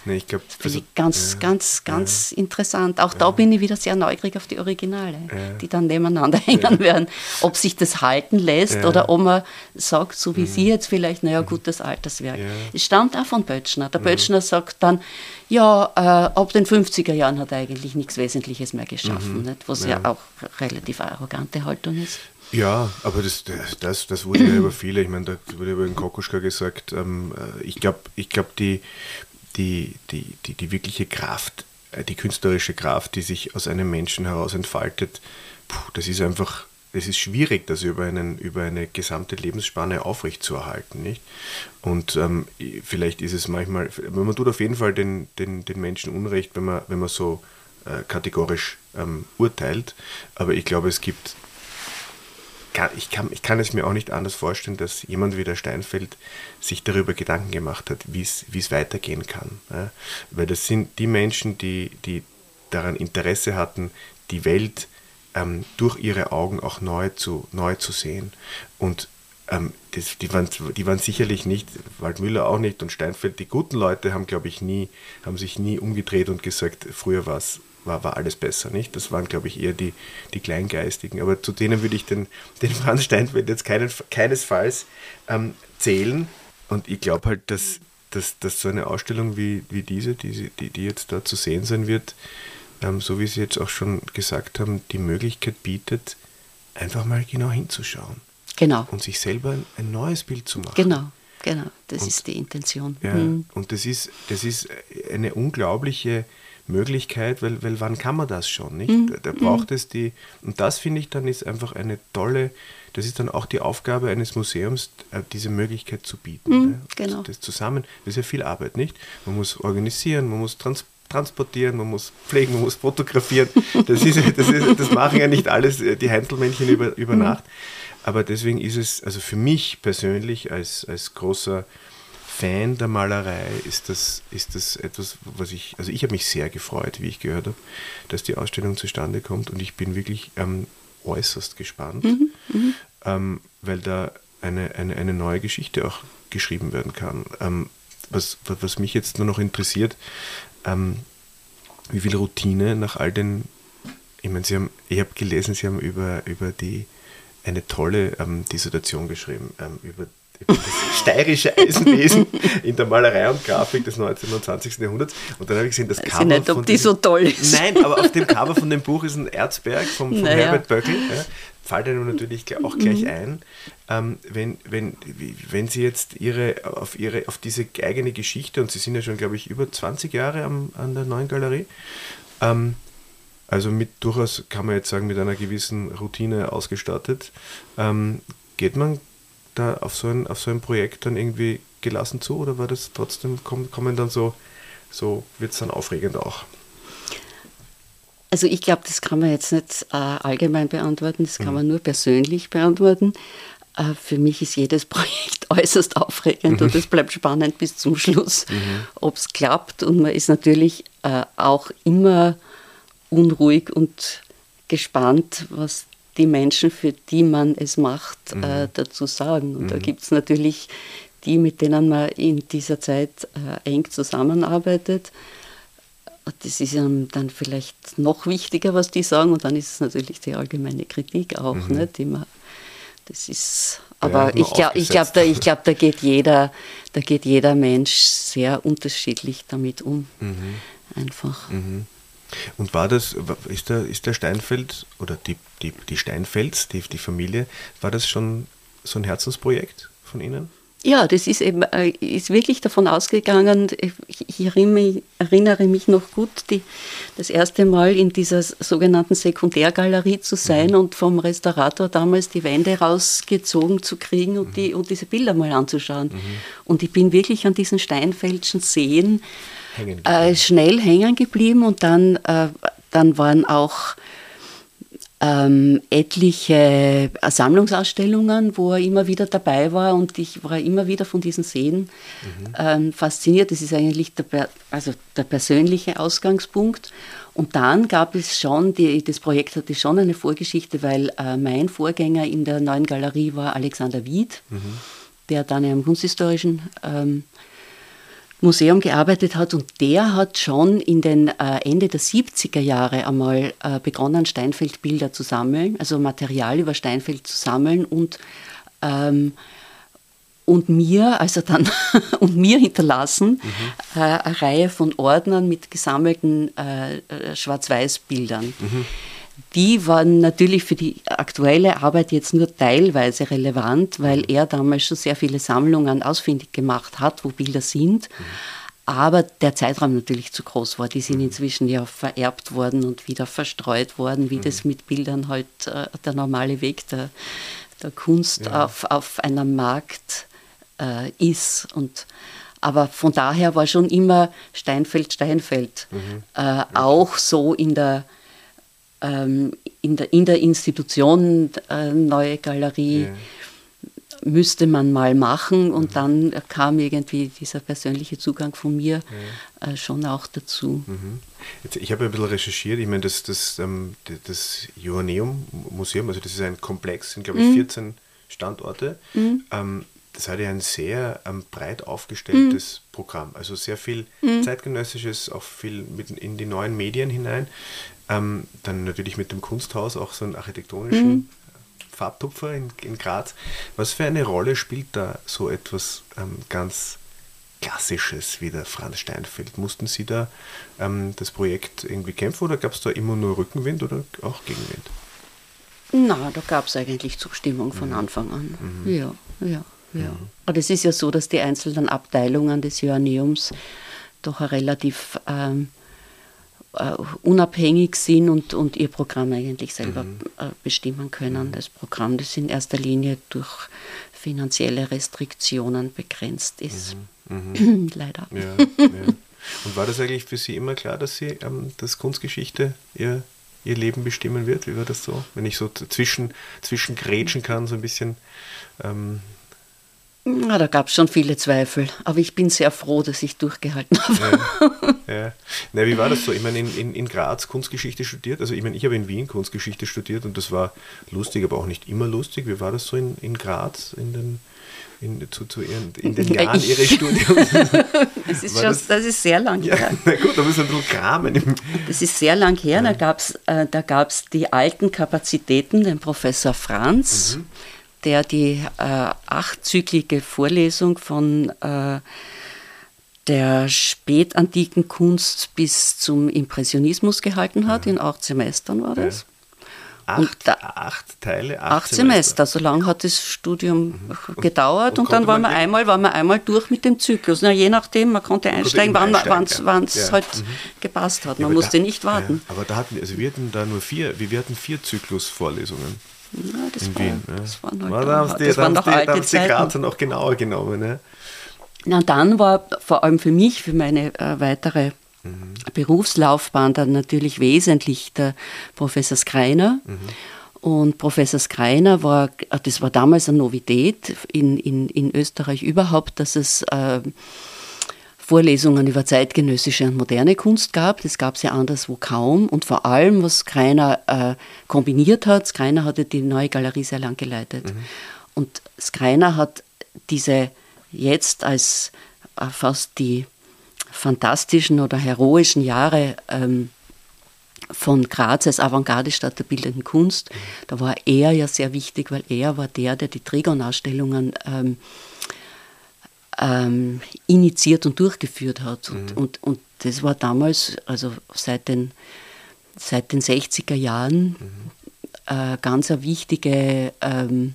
Nee, ich glaube, Das ich ganz, ganz, ganz interessant. Auch da bin ich wieder sehr neugierig auf die Originale, die dann nebeneinander hängen werden. Ob sich das halten lässt oder ob man sagt, so wie Sie jetzt vielleicht, naja, gut, das Alterswerk. Es stammt auch von Böttchner. Der Böttchner sagt dann, ja, äh, ab den 50er Jahren hat er eigentlich nichts Wesentliches mehr geschaffen, nicht? was ja. auch relativ arrogante Haltung ist. Ja, aber das, das, das wurde ja über viele, ich meine, da wurde über den Kokoschka gesagt, ähm, äh, ich glaube, ich glaub, die, die, die, die, die wirkliche Kraft, äh, die künstlerische Kraft, die sich aus einem Menschen heraus entfaltet, puh, das ist einfach, es ist schwierig, das über, einen, über eine gesamte Lebensspanne aufrechtzuerhalten. Nicht? Und ähm, vielleicht ist es manchmal, man tut auf jeden Fall den, den, den Menschen Unrecht, wenn man, wenn man so äh, kategorisch ähm, urteilt, aber ich glaube, es gibt ich kann, ich kann es mir auch nicht anders vorstellen, dass jemand wie der Steinfeld sich darüber Gedanken gemacht hat, wie es weitergehen kann. Ja? Weil das sind die Menschen, die, die daran Interesse hatten, die Welt ähm, durch ihre Augen auch neu zu, neu zu sehen. Und ähm, das, die, waren, die waren sicherlich nicht, Waldmüller auch nicht und Steinfeld, die guten Leute haben, glaube ich, nie, haben sich nie umgedreht und gesagt, früher war es war, war alles besser, nicht? Das waren, glaube ich, eher die, die Kleingeistigen. Aber zu denen würde ich den, den Franz Steinfeld jetzt keinen, keinesfalls ähm, zählen. Und ich glaube halt, dass, dass, dass so eine Ausstellung wie, wie diese, die, die, die jetzt da zu sehen sein wird, ähm, so wie Sie jetzt auch schon gesagt haben, die Möglichkeit bietet, einfach mal genau hinzuschauen. Genau. Und sich selber ein, neues Bild zu machen. Genau, genau. Das Und- ist die Intention. Ja, Mhm. und das ist, das ist eine unglaubliche Möglichkeit, weil, weil wann kann man das schon, nicht? Mhm. Da, braucht es die, und das finde ich dann ist einfach eine tolle, das ist dann auch die Aufgabe eines Museums, äh, diese Möglichkeit zu bieten. Mhm, ne? genau. Das zusammen, das ist ja viel Arbeit, nicht? Man muss organisieren, man muss trans transportieren, man muss pflegen, man muss fotografieren. Das, ist, das, ist, das machen ja nicht alles äh, die Heinzelmännchen über, über Mhm. Nacht. Aber deswegen ist es, also für mich persönlich als, als großer Fan der Malerei ist das, ist das etwas, was ich, also ich habe mich sehr gefreut, wie ich gehört habe, dass die Ausstellung zustande kommt und ich bin wirklich ähm, äußerst gespannt, ähm, weil da eine, eine, eine neue Geschichte auch geschrieben werden kann. Ähm, was, was mich jetzt nur noch interessiert, ähm, wie viel Routine nach all den, ich meine, Sie haben, ich habe gelesen, Sie haben über, über die, eine tolle ähm, Dissertation geschrieben, ähm, über, über das steirische Eisenwesen in der Malerei und Grafik des 19. und 20. Jahrhunderts. Und dann habe ich gesehen, das Weiß ich Cover nicht, ob von die so toll ist. Nein, aber auf dem Cover von dem Buch ist ein Erzberg vom, vom Naja. Herbert Böckel. Ja, fällt einem natürlich auch gleich ein. Ähm, wenn, wenn, wenn Sie jetzt ihre, auf, ihre, auf diese eigene Geschichte, und Sie sind ja schon, glaube ich, über 20 Jahre am, an der neuen Galerie, ähm, also mit durchaus, kann man jetzt sagen, mit einer gewissen Routine ausgestattet, ähm, geht man da auf so, ein, auf so ein Projekt dann irgendwie gelassen zu oder war das trotzdem, kommen, kommen dann so, so wird es dann aufregend auch? Also ich glaube, das kann man jetzt nicht äh, allgemein beantworten, das kann man nur persönlich beantworten. Äh, für mich ist jedes Projekt äußerst aufregend und es bleibt spannend bis zum Schluss, ob es klappt. Und man ist natürlich äh, auch immer unruhig und gespannt, was die Menschen, für die man es macht, äh, dazu sagen. Und da gibt es natürlich die, mit denen man in dieser Zeit äh, eng zusammenarbeitet. Das ist einem dann vielleicht noch wichtiger, was die sagen. Und dann ist es natürlich die allgemeine Kritik auch, ne, die man, das ist, aber Mhm. nur ich glaube, ich glaub, da, ich glaub, da, geht jeder, da geht jeder Mensch sehr unterschiedlich damit um. Mhm. Einfach. Und war das, ist der, ist der Steinfeld oder die, die, die Steinfelds, die, die Familie, war das schon so ein Herzensprojekt von Ihnen? Ja, das ist eben äh, ist wirklich davon ausgegangen. Ich, erinnere, mich, noch gut, die, das erste Mal in dieser sogenannten Sekundärgalerie zu sein und vom Restaurator damals die Wände rausgezogen zu kriegen und, die, und diese Bilder mal anzuschauen. Und ich bin wirklich an diesen Steinfeldschen Seen Hängen äh, schnell hängen geblieben und dann, äh, dann waren auch ähm, etliche Sammlungsausstellungen, wo er immer wieder dabei war und ich war immer wieder von diesen Seen mhm. ähm, fasziniert. Das ist eigentlich der, also der persönliche Ausgangspunkt. Und dann gab es schon, die, das Projekt hatte schon eine Vorgeschichte, weil äh, mein Vorgänger in der neuen Galerie war Alexander Wied, mhm. der dann am Kunsthistorischen ähm, Museum gearbeitet hat und der hat schon in den äh, Ende der 70er Jahre einmal äh, begonnen, Steinfeldbilder zu sammeln, also Material über Steinfeld zu sammeln und ähm, und mir, also dann und mir hinterlassen, mhm. äh, eine Reihe von Ordnern mit gesammelten äh, äh, Schwarz-Weiß-Bildern. Mhm. Die waren natürlich für die aktuelle Arbeit jetzt nur teilweise relevant, weil er damals schon sehr viele Sammlungen ausfindig gemacht hat, wo Bilder sind. Mhm. Aber der Zeitraum natürlich zu groß war. Die sind mhm. inzwischen ja vererbt worden und wieder verstreut worden, wie mhm. das mit Bildern halt äh, der normale Weg der, der Kunst ja. auf, auf einem Markt äh, ist. Und, aber von daher war schon immer Steinfeld, Steinfeld. Mhm. Äh, auch so in der ähm, in, der, in der Institution äh, Neue Galerie ja. müsste man mal machen und mhm. dann kam irgendwie dieser persönliche Zugang von mir ja. äh, schon auch dazu. Mhm. Jetzt, ich habe ein bisschen recherchiert, ich meine, das, das, ähm, das Joanneum-Museum, also das ist ein Komplex, sind glaube ich 14 mhm. Standorte. Mhm. Ähm, das hat ja ein sehr ähm, breit aufgestelltes mhm. Programm. Also sehr viel mhm. zeitgenössisches, auch viel mit in die neuen Medien hinein. Ähm, dann natürlich mit dem Kunsthaus auch so einen architektonischen mhm. Farbtupfer in, in, Graz. Was für eine Rolle spielt da so etwas ähm, ganz Klassisches wie der Franz Steinfeld? Mussten Sie da ähm, das Projekt irgendwie kämpfen oder gab es da immer nur Rückenwind oder auch Gegenwind? Na, da gab es eigentlich Zustimmung von mhm. Anfang an. Mhm. Ja, ja, ja. Mhm. Aber es ist ja so, dass die einzelnen Abteilungen des Joanneums doch relativ ähm, äh, unabhängig sind und, und ihr Programm eigentlich selber mhm. äh, bestimmen können. Mhm. Das Programm, das in erster Linie durch finanzielle Restriktionen begrenzt ist. Mhm. mhm. Leider. Ja, ja. Und war das eigentlich für Sie immer klar, dass Sie ähm, dass Kunstgeschichte ihr, ihr Leben bestimmen wird? Wie war das so? Wenn ich so zwischen, zwischen grätschen kann, so ein bisschen. Ähm, na, da gab es schon viele Zweifel, aber ich bin sehr froh, dass ich durchgehalten habe. Ja, ja. Na, wie war das so? Ich meine, in, in, in Graz Kunstgeschichte studiert, also ich meine, ich habe in Wien Kunstgeschichte studiert und das war lustig, aber auch nicht immer lustig. Wie war das so in, in Graz in den, in, zu, zu ihren, in den Jahren Ihres Studiums? das, ist schon, das, das, ist sehr lang ja, her. Na gut, da müssen wir ein bisschen kramen. Das ist sehr lang her. Ja. Da gab es äh, die alten Kapazitäten, den Professor Franz. Mhm der die äh, achtzyklige Vorlesung von äh, der spätantiken Kunst bis zum Impressionismus gehalten hat. Ja. In acht Semestern war das. Acht, da, acht, Teile, acht, acht Semester. Semester. So lange hat das Studium mhm. gedauert und, und, dann waren wir, einmal, waren wir einmal durch mit dem Zyklus. Na, je nachdem, man konnte einsteigen, wann es ja. halt mhm. gepasst hat. Man musste da, nicht warten. aber da hatten, also wir hatten da nur vier, wir hatten vier Zyklusvorlesungen. Ja, das in war, Wien. Das waren, halt da haben die, das waren noch die, alte die noch genauer genommen. Ne? Na, dann war vor allem für mich, für meine äh, weitere mhm. Berufslaufbahn dann natürlich wesentlich der Professor Skreiner. Mhm. Und Professor Skreiner war, das war damals eine Novität in, in, in Österreich überhaupt, dass es äh, Vorlesungen über zeitgenössische und moderne Kunst gab. Das gab es ja anderswo kaum. Und vor allem, was Kreiner äh, kombiniert hat, Skreiner hatte die neue Galerie sehr lang geleitet. Mhm. Und Skreiner hat diese jetzt als äh, fast die fantastischen oder heroischen Jahre ähm, von Graz als Avantgarde-Stadt der bildenden Kunst, mhm. da war er ja sehr wichtig, weil er war der, der die Trigon-Ausstellungen ähm, ähm, initiiert und durchgeführt hat. Und, mhm. und, und das war damals, also seit den, seit den 60er Jahren, mhm. äh, ganz eine wichtige, ähm,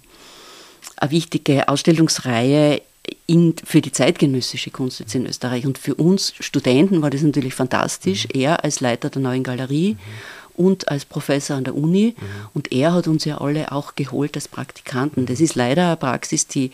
eine wichtige Ausstellungsreihe in, für die zeitgenössische Kunst jetzt in Österreich. Und für uns Studenten war das natürlich fantastisch. Mhm. Er als Leiter der neuen Galerie mhm. und als Professor an der Uni. Mhm. Und er hat uns ja alle auch geholt als Praktikanten. Das ist leider eine Praxis, die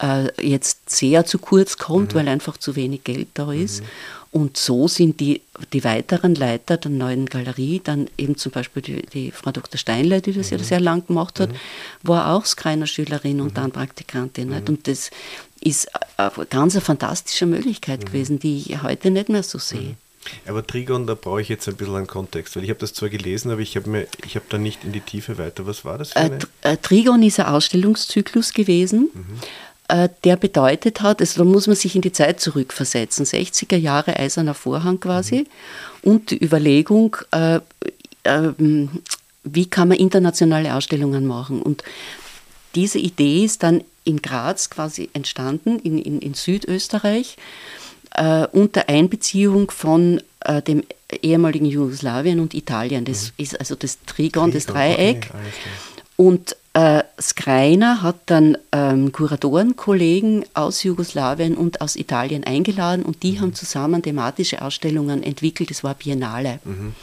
äh, jetzt sehr zu kurz kommt, mhm. weil einfach zu wenig Geld da ist. Mhm. Und so sind die, die weiteren Leiter der neuen Galerie, dann eben zum Beispiel die, die Frau Dr. Steinle, die das mhm. ja sehr lang gemacht hat, mhm. war auch Skreiner Schülerin und mhm. dann Praktikantin. Nicht? Und das ist eine ganz eine fantastische Möglichkeit gewesen, die ich heute nicht mehr so sehe. Aber Trigon, da brauche ich jetzt ein bisschen einen Kontext, weil ich habe das zwar gelesen, aber ich habe mir, da nicht in die Tiefe weiter. Was war das? Für eine? Äh, Trigon ist ein Ausstellungszyklus gewesen. Mhm. Äh, der bedeutet hat, also da muss man sich in die Zeit zurückversetzen, 60er Jahre eiserner Vorhang quasi mhm. und die Überlegung, äh, äh, wie kann man internationale Ausstellungen machen. Und diese Idee ist dann in Graz quasi entstanden, in, in, in Südösterreich, äh, unter Einbeziehung von äh, dem ehemaligen Jugoslawien und Italien. Das mhm. ist also das Trigon, das Dreieck. Okay, und äh, Skreiner hat dann ähm, Kuratorenkollegen aus Jugoslawien und aus Italien eingeladen und die mhm. haben zusammen thematische Ausstellungen entwickelt. Das war Biennale. Mhm.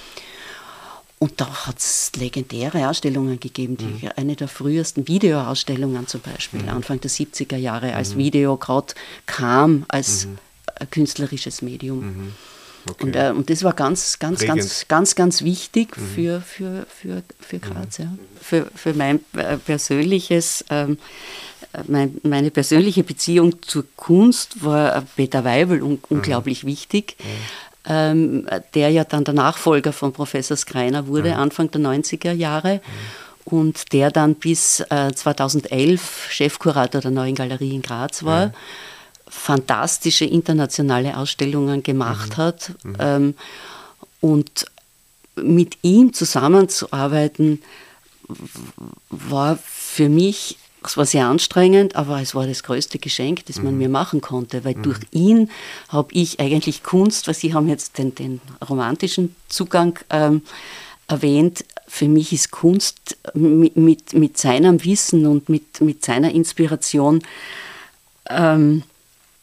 Und da hat es legendäre Ausstellungen gegeben, die, mhm. eine der frühesten Videoausstellungen zum Beispiel, mhm. Anfang der 70er Jahre, als mhm. Video gerade kam als mhm. künstlerisches Medium. Okay. Und, äh, und das war ganz, ganz, ganz, ganz, ganz wichtig mhm. für, für, für, für Graz. Mhm. Ja. Für, für mein äh, persönliches, ähm, äh, mein, meine persönliche Beziehung zur Kunst war Peter Weibel un mhm. unglaublich wichtig. Ähm, der ja dann der Nachfolger von Professor Skreiner wurde, Anfang der 90er Jahre und der dann bis äh, 2011 Chefkurator der Neuen Galerie in Graz war. Fantastische internationale Ausstellungen gemacht mhm. hat. Mhm. Ähm, und mit ihm zusammenzuarbeiten war für mich, es war sehr anstrengend, aber es war das größte Geschenk, das man mhm. mir machen konnte, weil mhm. durch ihn habe ich eigentlich Kunst, weil Sie haben jetzt den, den romantischen Zugang ähm, erwähnt, für mich ist Kunst mit, mit, mit seinem Wissen und mit, mit seiner Inspiration ähm,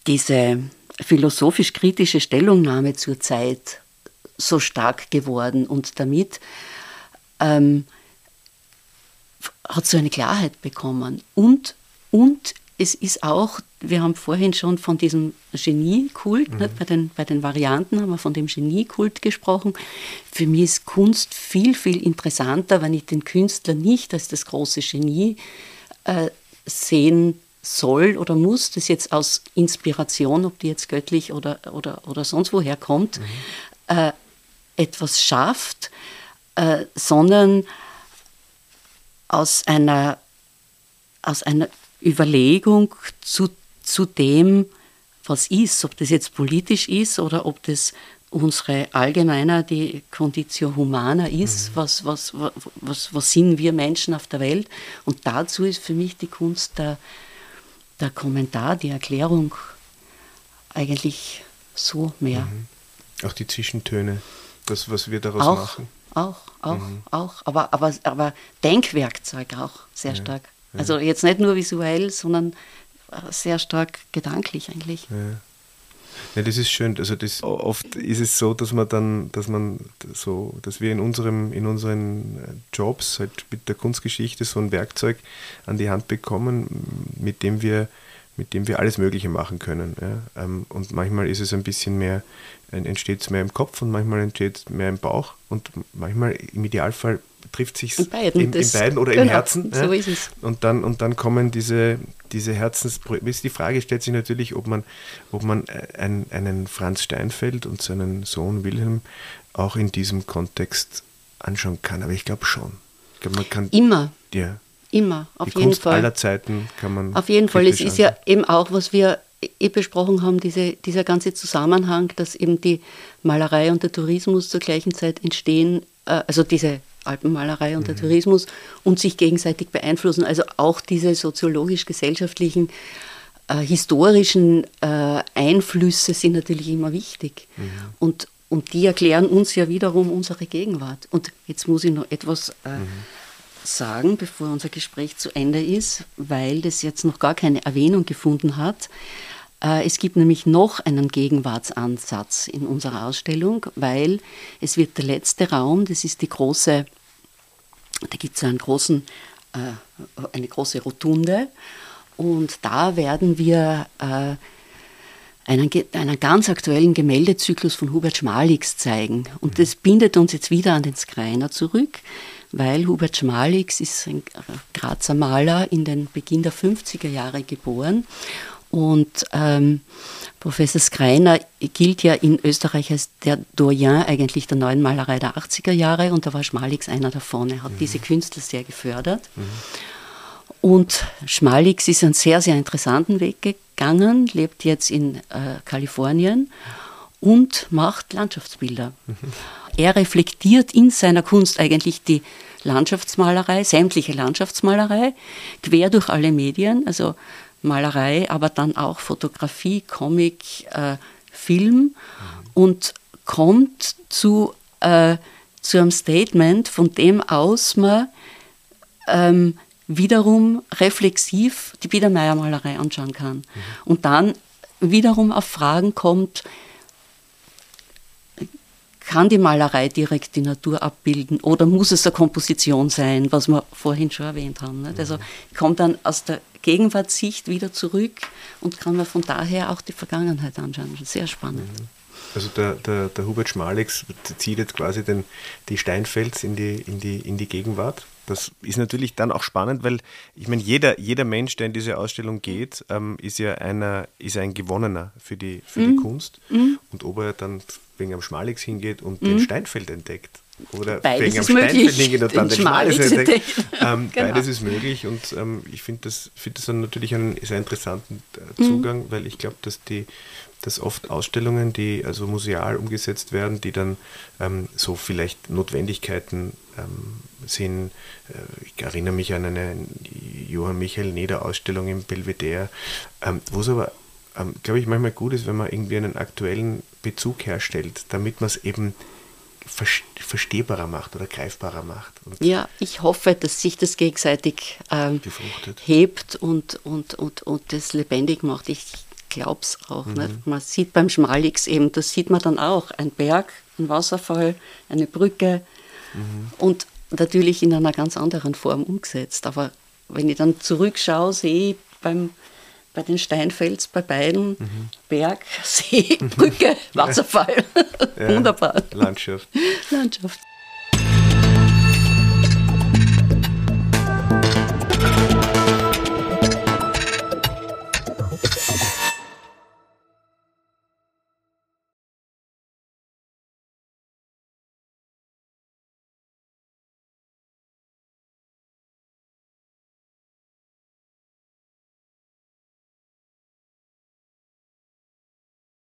diese philosophisch-kritische Stellungnahme zur Zeit so stark geworden und damit ähm, hat so eine Klarheit bekommen. Und, und es ist auch, wir haben vorhin schon von diesem Geniekult, mhm. bei, den, bei den Varianten haben wir von dem Geniekult gesprochen. Für mich ist Kunst viel, viel interessanter, wenn ich den Künstler nicht als das große Genie äh, sehen soll oder muss, das jetzt aus Inspiration, ob die jetzt göttlich oder, oder, oder sonst woher kommt, mhm. äh, etwas schafft, äh, sondern aus einer, aus einer Überlegung zu, zu dem, was ist, ob das jetzt politisch ist oder ob das unsere allgemeiner, die Conditio Humana ist, mhm. was, was, was, was sind wir Menschen auf der Welt. Und dazu ist für mich die Kunst der, der Kommentar, die Erklärung eigentlich so mehr. Mhm. Auch die Zwischentöne, das, was wir daraus auch, machen. Auch, auch, mhm. auch. Aber, aber, aber Denkwerkzeug auch sehr ja, stark. Ja. Also jetzt nicht nur visuell, sondern sehr stark gedanklich eigentlich. Ja. Ja, das ist schön. Also das, oft ist es so, dass man dann, dass man so, dass wir in unserem, in unseren Jobs halt mit der Kunstgeschichte so ein Werkzeug an die Hand bekommen, mit dem wir, mit dem wir alles Mögliche machen können. Ja. Ähm, und manchmal ist es ein bisschen mehr, entsteht es mehr im Kopf und manchmal entsteht es mehr im Bauch und manchmal im Idealfall trifft sich in beiden, in, in beiden oder genau, im Herzen. So ja. ist es. Und dann, und dann kommen diese, diese Herzensprojekte. Die Frage stellt sich natürlich, ob man, ob man ein, einen Franz Steinfeld und seinen Sohn Wilhelm auch in diesem Kontext anschauen kann. Aber ich glaube schon. Ich glaube, man kann. Immer. Ja. Immer, auf die jeden Kunst Fall. aller Zeiten kann man. Auf jeden Fall. Es ist anschauen. ja eben auch, was wir eh besprochen haben, diese, dieser ganze Zusammenhang, dass eben die Malerei und der Tourismus zur gleichen Zeit entstehen, äh, also diese Alpenmalerei und der mhm. Tourismus und sich gegenseitig beeinflussen. Also auch diese soziologisch-gesellschaftlichen, äh, historischen äh, Einflüsse sind natürlich immer wichtig. Mhm. Und, und die erklären uns ja wiederum unsere Gegenwart. Und jetzt muss ich noch etwas äh, mhm. Sagen, bevor unser Gespräch zu Ende ist, weil das jetzt noch gar keine Erwähnung gefunden hat. Äh, es gibt nämlich noch einen Gegenwartsansatz in unserer Ausstellung, weil es wird der letzte Raum, das ist die große, da gibt es einen großen, äh, eine große Rotunde Und da werden wir äh, einen, einen ganz aktuellen Gemäldezyklus von Hubert Schmalix zeigen. Und das bindet uns jetzt wieder an den Skreiner zurück, weil Hubert Schmalix ist ein Grazer Maler in den Beginn der 50er Jahre geboren. Und ähm, Professor Skreiner gilt ja in Österreich als der Doyen eigentlich der neuen Malerei der 80er Jahre und da war Schmalix einer davon. Er hat mhm. diese Künstler sehr gefördert. Mhm. Und Schmalix ist einen sehr, sehr interessanten Weg gegangen, lebt jetzt in äh, Kalifornien und macht Landschaftsbilder. Mhm. Er reflektiert in seiner Kunst eigentlich die Landschaftsmalerei, sämtliche Landschaftsmalerei, quer durch alle Medien, also Malerei, aber dann auch Fotografie, Comic, äh, Film und kommt zu, äh, zu einem Statement, von dem aus man ähm, wiederum reflexiv die Biedermeier-Malerei anschauen kann. Mhm. Und dann wiederum auf Fragen kommt, kann die Malerei direkt die Natur abbilden oder muss es eine Komposition sein, was wir vorhin schon erwähnt haben. Nicht? Also mhm. kommt dann aus der Gegenwartssicht wieder zurück und kann man von daher auch die Vergangenheit anschauen. Sehr spannend. Mhm. Also der, der, der Hubert Schmalix zieht jetzt quasi den, die Steinfels in die, in, die, in die Gegenwart. Das ist natürlich dann auch spannend, weil ich meine, jeder, jeder Mensch, der in diese Ausstellung geht, ähm, ist ja einer, ist ein Gewonnener für die, für mhm. die Kunst. Mhm. Und ob er dann wegen am Schmalix hingeht und mhm. den Steinfeld entdeckt, oder beides am Steinfeld hingeht und dann den entdeckt. Ähm, genau. Beides ist möglich und ähm, ich finde das, find das dann natürlich einen sehr interessanten äh, mhm. Zugang, weil ich glaube, dass die dass oft Ausstellungen, die also museal umgesetzt werden, die dann ähm, so vielleicht Notwendigkeiten ähm, sind. Äh, ich erinnere mich an eine Johann Michael Neder Ausstellung im Belvedere, ähm, wo es aber, ähm, glaube ich, manchmal gut ist, wenn man irgendwie einen aktuellen Bezug herstellt, damit man es eben verstehbarer macht oder greifbarer macht. Und ja, ich hoffe, dass sich das gegenseitig ähm, hebt und, und, und, und das lebendig macht. Ich glaube es auch. Mhm. Nicht? Man sieht beim Schmalix eben, das sieht man dann auch, ein Berg, ein Wasserfall, eine Brücke mhm. und natürlich in einer ganz anderen Form umgesetzt. Aber wenn ich dann zurückschaue, sehe ich beim, bei den Steinfels bei beiden mhm. Berg, See, Brücke, Wasserfall. Ja. Wunderbar. Landschaft. Landschaft.